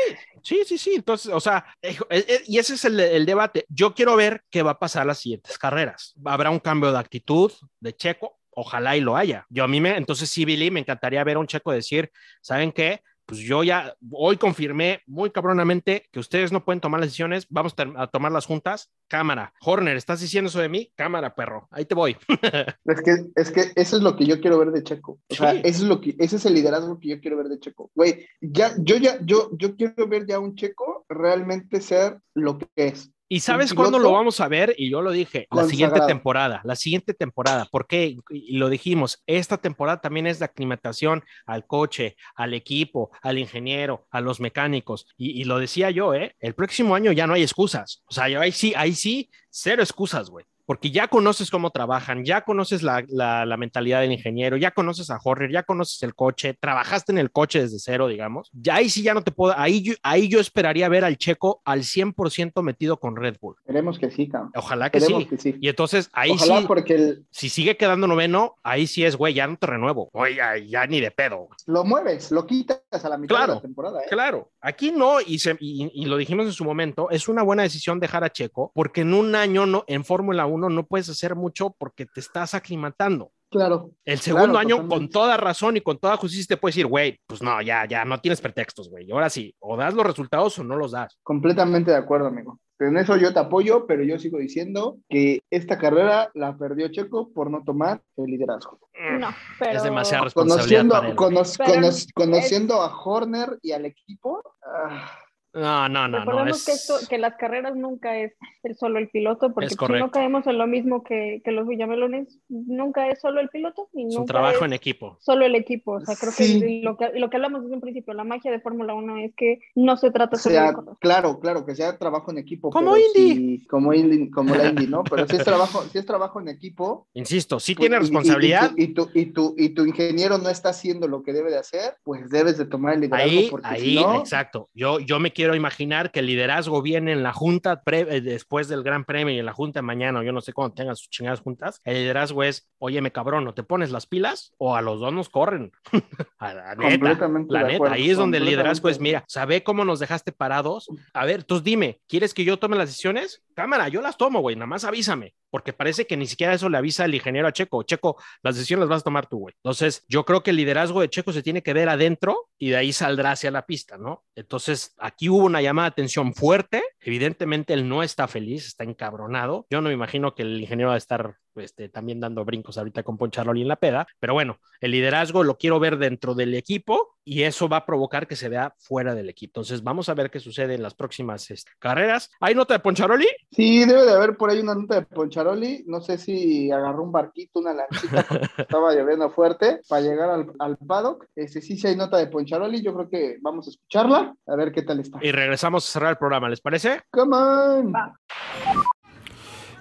sí, sí, sí. Entonces, o sea, eh, eh, y ese es el, el debate. Yo quiero ver qué va a pasar las siguientes carreras. ¿Habrá un cambio de actitud de Checo? Ojalá y lo haya. Yo a mí me, entonces sí, Billy, me encantaría ver a un Checo decir, ¿saben qué? Pues yo ya hoy confirmé muy cabronamente que ustedes no pueden tomar las decisiones, vamos a a tomarlas juntas. Cámara. Horner, ¿estás diciendo eso de mí? Cámara, perro. Ahí te voy. Es que, es que eso es lo que yo quiero ver de Checo. O sea, eso es lo que, ese es el liderazgo que yo quiero ver de Checo. Güey, ya, yo ya, yo, yo quiero ver ya un Checo realmente ser lo que es. ¿Y sabes cuándo lo vamos a ver? Y yo lo dije, la siguiente temporada, la siguiente temporada. ¿Por qué? Y lo dijimos, esta temporada también es de aclimatación al coche, al equipo, al ingeniero, a los mecánicos. Y, y lo decía yo, ¿eh? El próximo año ya no hay excusas. O sea, ahí sí, ahí sí, cero excusas, güey. Porque ya conoces cómo trabajan, ya conoces la, la- la mentalidad del ingeniero, ya conoces a Horner, ya conoces el coche, trabajaste en el coche desde cero, digamos. Ya ahí sí ya no te puedo, ahí yo, ahí yo esperaría ver al checo al 100% metido con Red Bull. Esperemos que sí, cabrón. Ojalá que sí. que sí. Y entonces ahí Ojalá sí, porque el- si sigue quedando noveno, ahí sí es, güey, ya no te renuevo. Oye, ya, ya ni de pedo. lo mueves, lo quitas a la mitad Claro, de la temporada. ¿eh? Claro, aquí no, y, se- y, y lo dijimos en su momento, es una buena decisión dejar a Checo, porque en un año no, en Fórmula 1 no puedes hacer mucho porque te estás aclimatando. Claro. El segundo Claro, año, totalmente. con toda razón y con toda justicia, te puedes decir, güey, pues no, ya, ya, no tienes pretextos, güey. Ahora sí, o das los resultados o no los das. Completamente de acuerdo, amigo. En eso yo te apoyo, pero yo sigo diciendo que esta carrera la perdió Checo por no tomar el liderazgo. No, pero... Es demasiada responsabilidad Conociendo, para él. cono- Pero cono- es- conociendo a Horner y al equipo, ah, No, no, no, no. Recordemos Es... que, esto, que las carreras nunca es el solo el piloto, porque Es si no caemos en lo mismo que, que los Villamelones, nunca es solo el piloto y es un nunca trabajo es en equipo. solo el equipo. O sea, creo Sí. que lo, que lo que hablamos desde un principio, la magia de Fórmula 1 es que no se trata solo de sea, claro, claro, que sea trabajo en equipo. Como Indy. sí- como Indy, como la Indy, ¿no? Pero si es trabajo, si es trabajo en equipo. Insisto, sí pues, tiene y- y- responsabilidad. Y, tu, y, tu, y tu ingeniero no está haciendo lo que debe de hacer, pues debes de tomar el liderazgo Ahí, porque ahí, si no, exacto. Yo, yo me quiero imaginar que el liderazgo viene en la junta pre- eh, después del Gran Premio y en la junta mañana, o yo no sé cuándo tengan sus chingadas juntas. El liderazgo es, óyeme, cabrón, ¿no te pones las pilas o a los dos nos corren? a la neta. Completamente La de neta, acuerdo, ahí es donde el liderazgo es, mira, ¿sabe cómo nos dejaste parados? A ver, entonces dime, ¿quieres que yo tome las decisiones? Cámara, yo las tomo, güey, nada más avísame, porque parece que ni siquiera eso le avisa el ingeniero a Checo. Checo, las decisiones las vas a tomar tú, güey. Entonces, yo creo que el liderazgo de Checo se tiene que ver adentro y de ahí saldrá hacia la pista, ¿no? Entonces, aquí hubo una llamada de atención fuerte. Evidentemente, él no está feliz, está encabronado. Yo no me imagino que el ingeniero va a estar este, también dando brincos ahorita con Poncharoli en la peda, pero bueno, el liderazgo lo quiero ver dentro del equipo y eso va a provocar que se vea fuera del equipo. Entonces, vamos a ver qué sucede en las próximas este, carreras. ¿Hay nota de Poncharoli? Sí, debe de haber por ahí una nota de Poncharoli. No sé si agarró un barquito, una lanchita, porque estaba lloviendo fuerte para llegar al, al paddock. Este, sí, sí hay nota de Poncharoli. Yo creo que vamos a escucharla, a ver qué tal está. Y regresamos a cerrar el programa, ¿les parece? Come on. Va.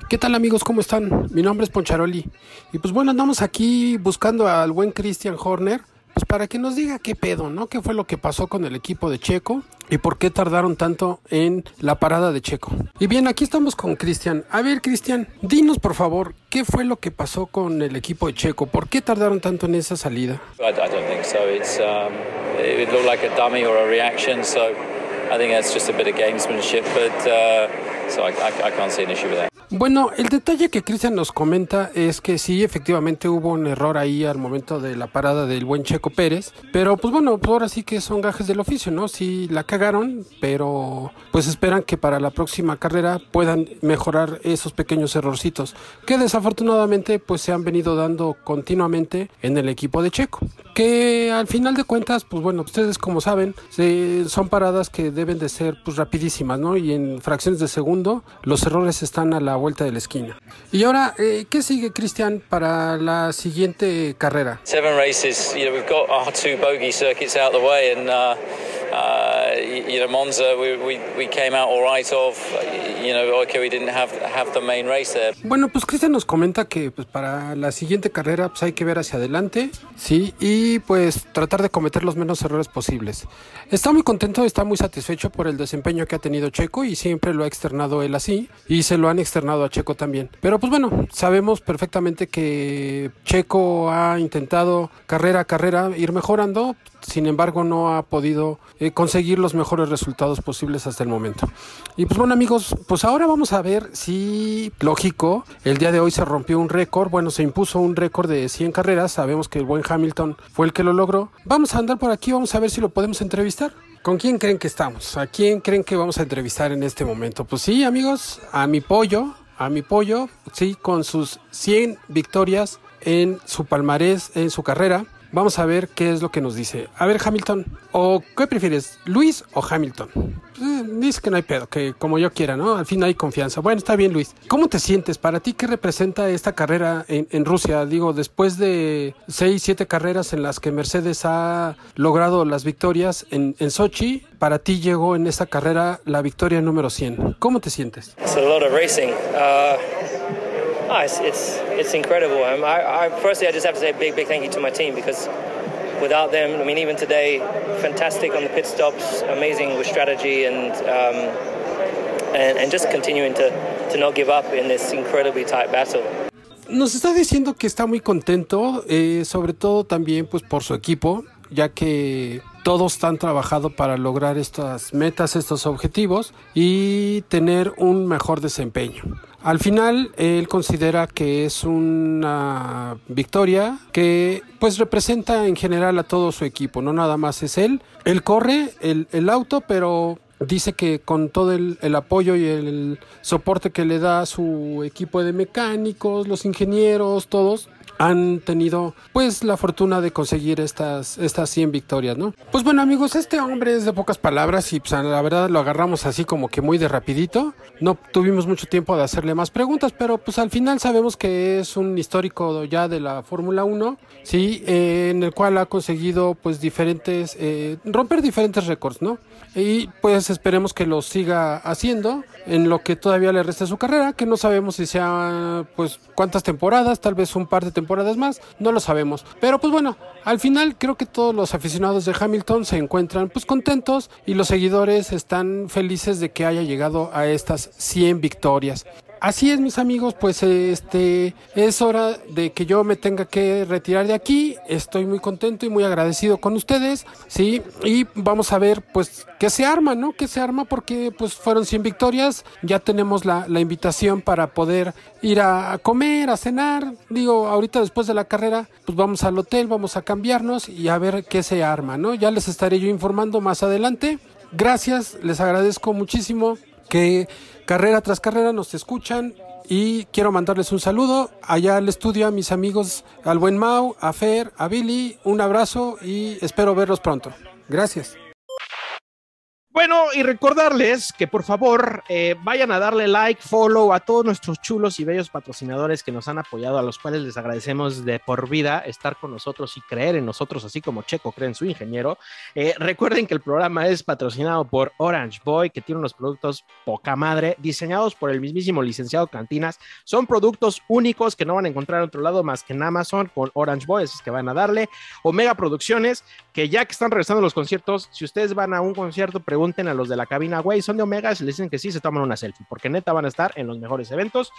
¿Qué tal amigos? ¿Cómo están? Mi nombre es Poncharoli. Y pues bueno, andamos aquí buscando al buen Christian Horner, pues para que nos diga qué pedo, ¿no? ¿Qué fue lo que pasó con el equipo de Checo? ¿Y por qué tardaron tanto en la parada de Checo? Y bien, aquí estamos con Cristian. A ver, Cristian, dinos por favor, ¿qué fue lo que pasó con el equipo de Checo? ¿Por qué tardaron tanto en esa salida? Um, dummy reaction, so I think that's just a bit of gamesmanship. But uh, Bueno, el detalle que Cristian nos comenta es que sí, efectivamente hubo un error ahí al momento de la parada del buen Checo Pérez, pero pues bueno, pues ahora sí que son gajes del oficio, ¿no? Sí la cagaron, pero pues esperan que para la próxima carrera puedan mejorar esos pequeños errorcitos que desafortunadamente pues se han venido dando continuamente en el equipo de Checo, que al final de cuentas, pues bueno, ustedes como saben, se- son paradas que deben de ser pues rapidísimas, ¿no? Y en fracciones de segundo los errores están a la vuelta de la esquina. Y ahora, eh, ¿qué sigue Cristian para la siguiente carrera? Seven races. You know, we've got our two bogey circuits out the way, and uh, uh, you know, Monza, we, we, we came out all right of. You know, okay, we didn't have have the main race there. Bueno, pues Cristian nos comenta que pues, para la siguiente carrera pues, hay que ver hacia adelante, sí, y pues tratar de cometer los menos errores posibles. Está muy contento, está muy satisfecho por el desempeño que ha tenido Checo y siempre lo ha externado él así y se lo han externado a Checo también. Pero pues bueno, sabemos perfectamente que Checo ha intentado carrera a carrera ir mejorando, sin embargo no ha podido eh, conseguir los mejores resultados posibles hasta el momento. Y pues bueno amigos, pues ahora vamos a ver si, lógico, el día de hoy se rompió un récord, bueno, se impuso un récord de 100 carreras, sabemos que el buen Hamilton fue el que lo logró. Vamos a andar por aquí, vamos a ver si lo podemos entrevistar. ¿Con quién creen que estamos? ¿A quién creen que vamos a entrevistar en este momento? Pues sí, amigos, a mi pollo, a mi pollo, sí, con sus 100 victorias en su palmarés, en su carrera. Vamos a ver qué es lo que nos dice. A ver, Hamilton, ¿o qué prefieres, Luis o Hamilton? Eh, dice que no hay pedo, que como yo quiera, ¿no? Al fin hay confianza. Bueno, está bien, Luis. ¿Cómo te sientes? ¿Para ti qué representa esta carrera en, Rusia? Digo, después de seis, siete carreras en las que Mercedes ha logrado las victorias en, en Sochi, para ti llegó en esta carrera la victoria número 100. ¿Cómo te sientes? It's a lot of racing. Uh, Oh, it's, it's, it's incredible. Um, I, I, firstly, I just have to say a big, big thank you to my team because without them, I mean, even today, fantastic on the pit stops, amazing with strategy and, um, and, and just continuing to, to not give up in this incredibly tight battle. Nos está diciendo que está muy contento, eh, sobre todo también pues por su equipo, ya que todos están trabajando para lograr estas metas, estos objetivos y tener un mejor desempeño. Al final, él considera que es una victoria que pues representa en general a todo su equipo, no nada más es él. Él corre el, el auto, pero dice que con todo el, apoyo y el soporte que le da su equipo de mecánicos, los ingenieros, todos, han tenido pues la fortuna de conseguir estas, estas 100 victorias, ¿no? Pues bueno amigos, este hombre es de pocas palabras y pues, la verdad lo agarramos así como que muy de rapidito. No tuvimos mucho tiempo de hacerle más preguntas, pero pues al final sabemos que es un histórico ya de la Fórmula 1, ¿sí? Eh, en el cual ha conseguido pues diferentes, eh, romper diferentes récords, ¿no? Y pues esperemos que lo siga haciendo en lo que todavía le resta su carrera, que no sabemos si sea pues cuántas temporadas, tal vez un par de temporadas más, no lo sabemos. Pero pues bueno, al final creo que todos los aficionados de Hamilton se encuentran pues contentos y los seguidores están felices de que haya llegado a estas 100 victorias. Así es, mis amigos, pues este es hora de que yo me tenga que retirar de aquí. Estoy muy contento y muy agradecido con ustedes, sí, y vamos a ver pues qué se arma, ¿no? ¿Qué se arma? Porque pues fueron 100 victorias, ya tenemos la, la invitación para poder ir a comer, a cenar. Digo, ahorita después de la carrera, pues vamos al hotel, vamos a cambiarnos y a ver qué se arma, ¿no? Ya les estaré yo informando más adelante. Gracias, les agradezco muchísimo que carrera tras carrera nos escuchan y quiero mandarles un saludo allá al estudio a mis amigos, al buen Mau, a Fer, a Billy, un abrazo y espero verlos pronto. Gracias. Bueno, y recordarles que por favor eh, vayan a darle like, follow a todos nuestros chulos y bellos patrocinadores que nos han apoyado, a los cuales les agradecemos de por vida estar con nosotros y creer en nosotros, así como Checo cree en su ingeniero. Eh, recuerden que el programa es patrocinado por Orange Boy, que tiene unos productos poca madre, diseñados por el mismísimo licenciado Cantinas. Son productos únicos que no van a encontrar en otro lado más que en Amazon con Orange Boy, así es que van a darle. Omega Producciones, que ya que están regresando los conciertos, si ustedes van a un concierto, pregunten a los de la cabina, güey, son de Omega, si les dicen que sí, se toman una selfie, porque neta van a estar en los mejores eventos.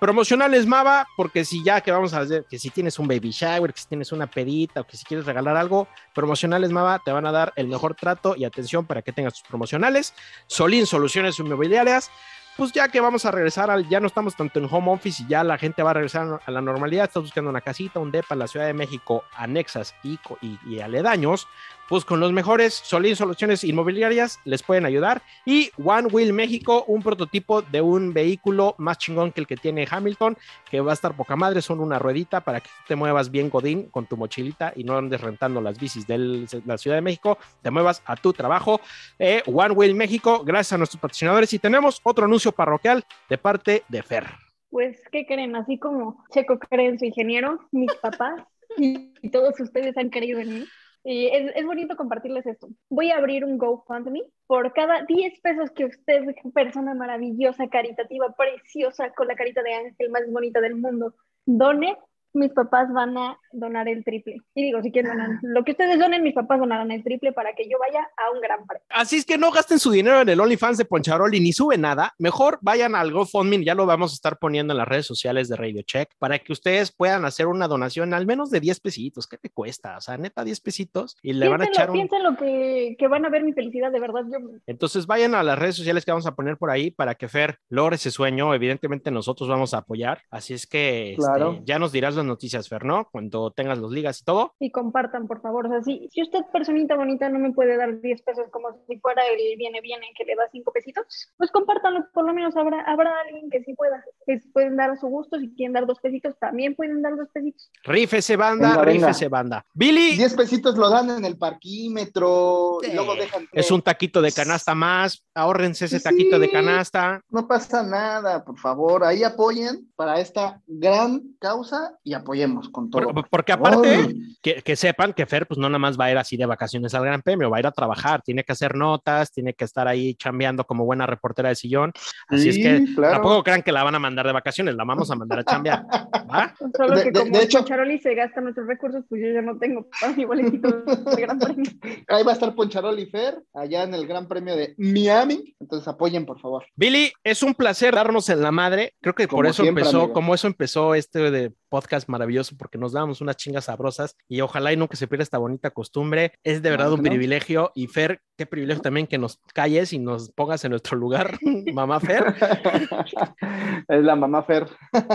Promocionales Mava, porque si ya que vamos a hacer, que si tienes un baby shower, que si tienes una pedita o que si quieres regalar algo, promocionales Mava te van a dar el mejor trato y atención para que tengas tus promocionales. Solín Soluciones Inmobiliarias, pues ya que vamos a regresar al, ya no estamos tanto en home office y ya la gente va a regresar a la normalidad, estás buscando una casita, un depa en la Ciudad de México, anexas y, y, y aledaños, pues con los mejores Solín Soluciones Inmobiliarias les pueden ayudar. Y One Wheel México, un prototipo de un vehículo más chingón que el que tiene Hamilton, que va a estar poca madre, son una ruedita para que te muevas bien godín con tu mochilita y no andes rentando las bicis de la Ciudad de México, te muevas a tu trabajo. Eh, One Wheel México, gracias a nuestros patrocinadores. Y tenemos otro anuncio parroquial de parte de Fer. Pues, ¿qué creen? Así como Checo cree en su ingeniero, mis papás y, todos ustedes han creído en mí. Y es, es, bonito compartirles esto. Voy a abrir un GoFundMe por cada 10 pesos que usted, persona maravillosa, caritativa, preciosa, con la carita de ángel más bonita del mundo, done. Mis papás van a donar el triple. Y digo, si quieren donar lo que ustedes donen, mis papás donarán el triple para que yo vaya a un gran premio. Así es que no gasten su dinero en el OnlyFans de Poncharoli ni sube nada. Mejor vayan al GoFundMe, ya lo vamos a estar poniendo en las redes sociales de Radio Check para que ustedes puedan hacer una donación al menos de 10 pesitos. ¿Qué te cuesta? O sea, neta, 10 pesitos y le piénsenlo, van a echar un... Piénsenlo que, que van a ver mi felicidad, de verdad. Yo... Entonces vayan a las redes sociales que vamos a poner por ahí para que Fer logre ese sueño. Evidentemente nosotros vamos a apoyar. Así es que Claro. este, ya nos dirás las noticias, Fer, ¿no? Cuando tengas los ligas y todo. Y compartan, por favor. O sea, si, si usted, personita bonita, no me puede dar 10 pesos como si fuera el viene, viene, que le da 5 pesitos, pues compártanlo. Por lo menos habrá, habrá alguien que sí pueda. Que pueden dar a su gusto. Si quieren dar dos pesitos, también pueden dar dos pesitos. Rífese, banda, Venga, venga. rífese, banda. Billy, 10 pesitos lo dan en el parquímetro, y luego dejan. es un taquito de canasta más. Ahórrense ese Sí. taquito de canasta. No pasa nada, por favor, ahí apoyen para esta gran causa y apoyemos con todo. Por- porque aparte, que, que sepan que Fer pues no nada más va a ir así de vacaciones al Gran Premio, va a ir a trabajar, tiene que hacer notas, tiene que estar ahí chambeando como buena reportera de sillón. Así es que claro. tampoco crean que la van a mandar de vacaciones, la vamos a mandar a chambear. ¿va? Solo De- que de- como de hecho- Charoli se gasta nuestros recursos, pues yo ya no tengo para mi boletito de gran premio. Ahí va a estar Poncharol y Fer, allá en el Gran Premio de Miami. Entonces apoyen, por favor. Billy, es un placer darnos en la madre. Creo que por eso siempre, empezó, amigo. como eso empezó este de podcast maravilloso, porque nos dábamos unas chingas sabrosas y ojalá y nunca se pierda esta bonita costumbre. Es de verdad un no. privilegio. Y Fer, qué privilegio también que nos calles y nos pongas en nuestro lugar, mamá Fer. es la mamá Fer.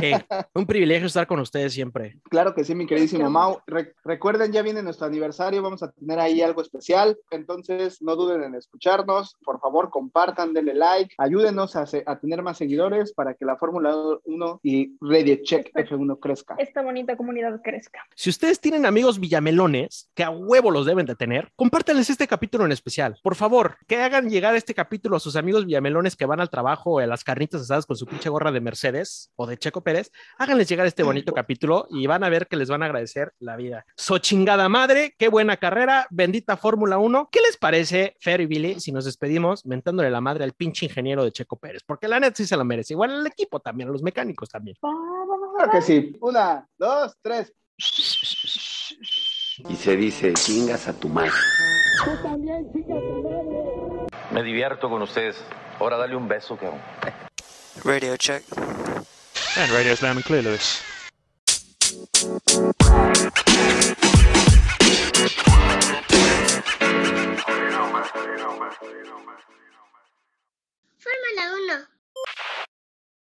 Eh, un privilegio estar con ustedes siempre. Claro que sí, mi queridísimo Mau. Re- recuerden, ya viene nuestro aniversario, vamos a tener ahí algo especial, entonces no duden en escucharnos, por favor compartan, denle like, ayúdenos a, se- a tener más seguidores para que la Fórmula 1 y Radio Check F1 crezca. Esta bonita comunidad crezca. Si ustedes tienen amigos villamelones, que a huevo los deben de tener, compártanles este capítulo en especial. Por favor, que hagan llegar este capítulo a sus amigos villamelones que van al trabajo o a las carnitas asadas con su pinche gorra de Mercedes o de Checo Pérez. Háganles llegar este bonito capítulo y van a ver que les van a agradecer la vida. So chingada madre, qué buena carrera, bendita Fórmula 1. ¿Qué les parece, Fer y Billy, si nos despedimos mentándole la madre al pinche ingeniero de Checo Pérez? Porque la neta sí se lo merece. Igual al equipo también, a los mecánicos también. Claro que sí. Una, dos, tres. Y se dice, chingas a tu madre. Tú también, chingas a tu madre. Me divierto con ustedes. Ahora dale un beso, cabrón. Radio check. And radio's loud and clear, Lewis. Fórmula 1.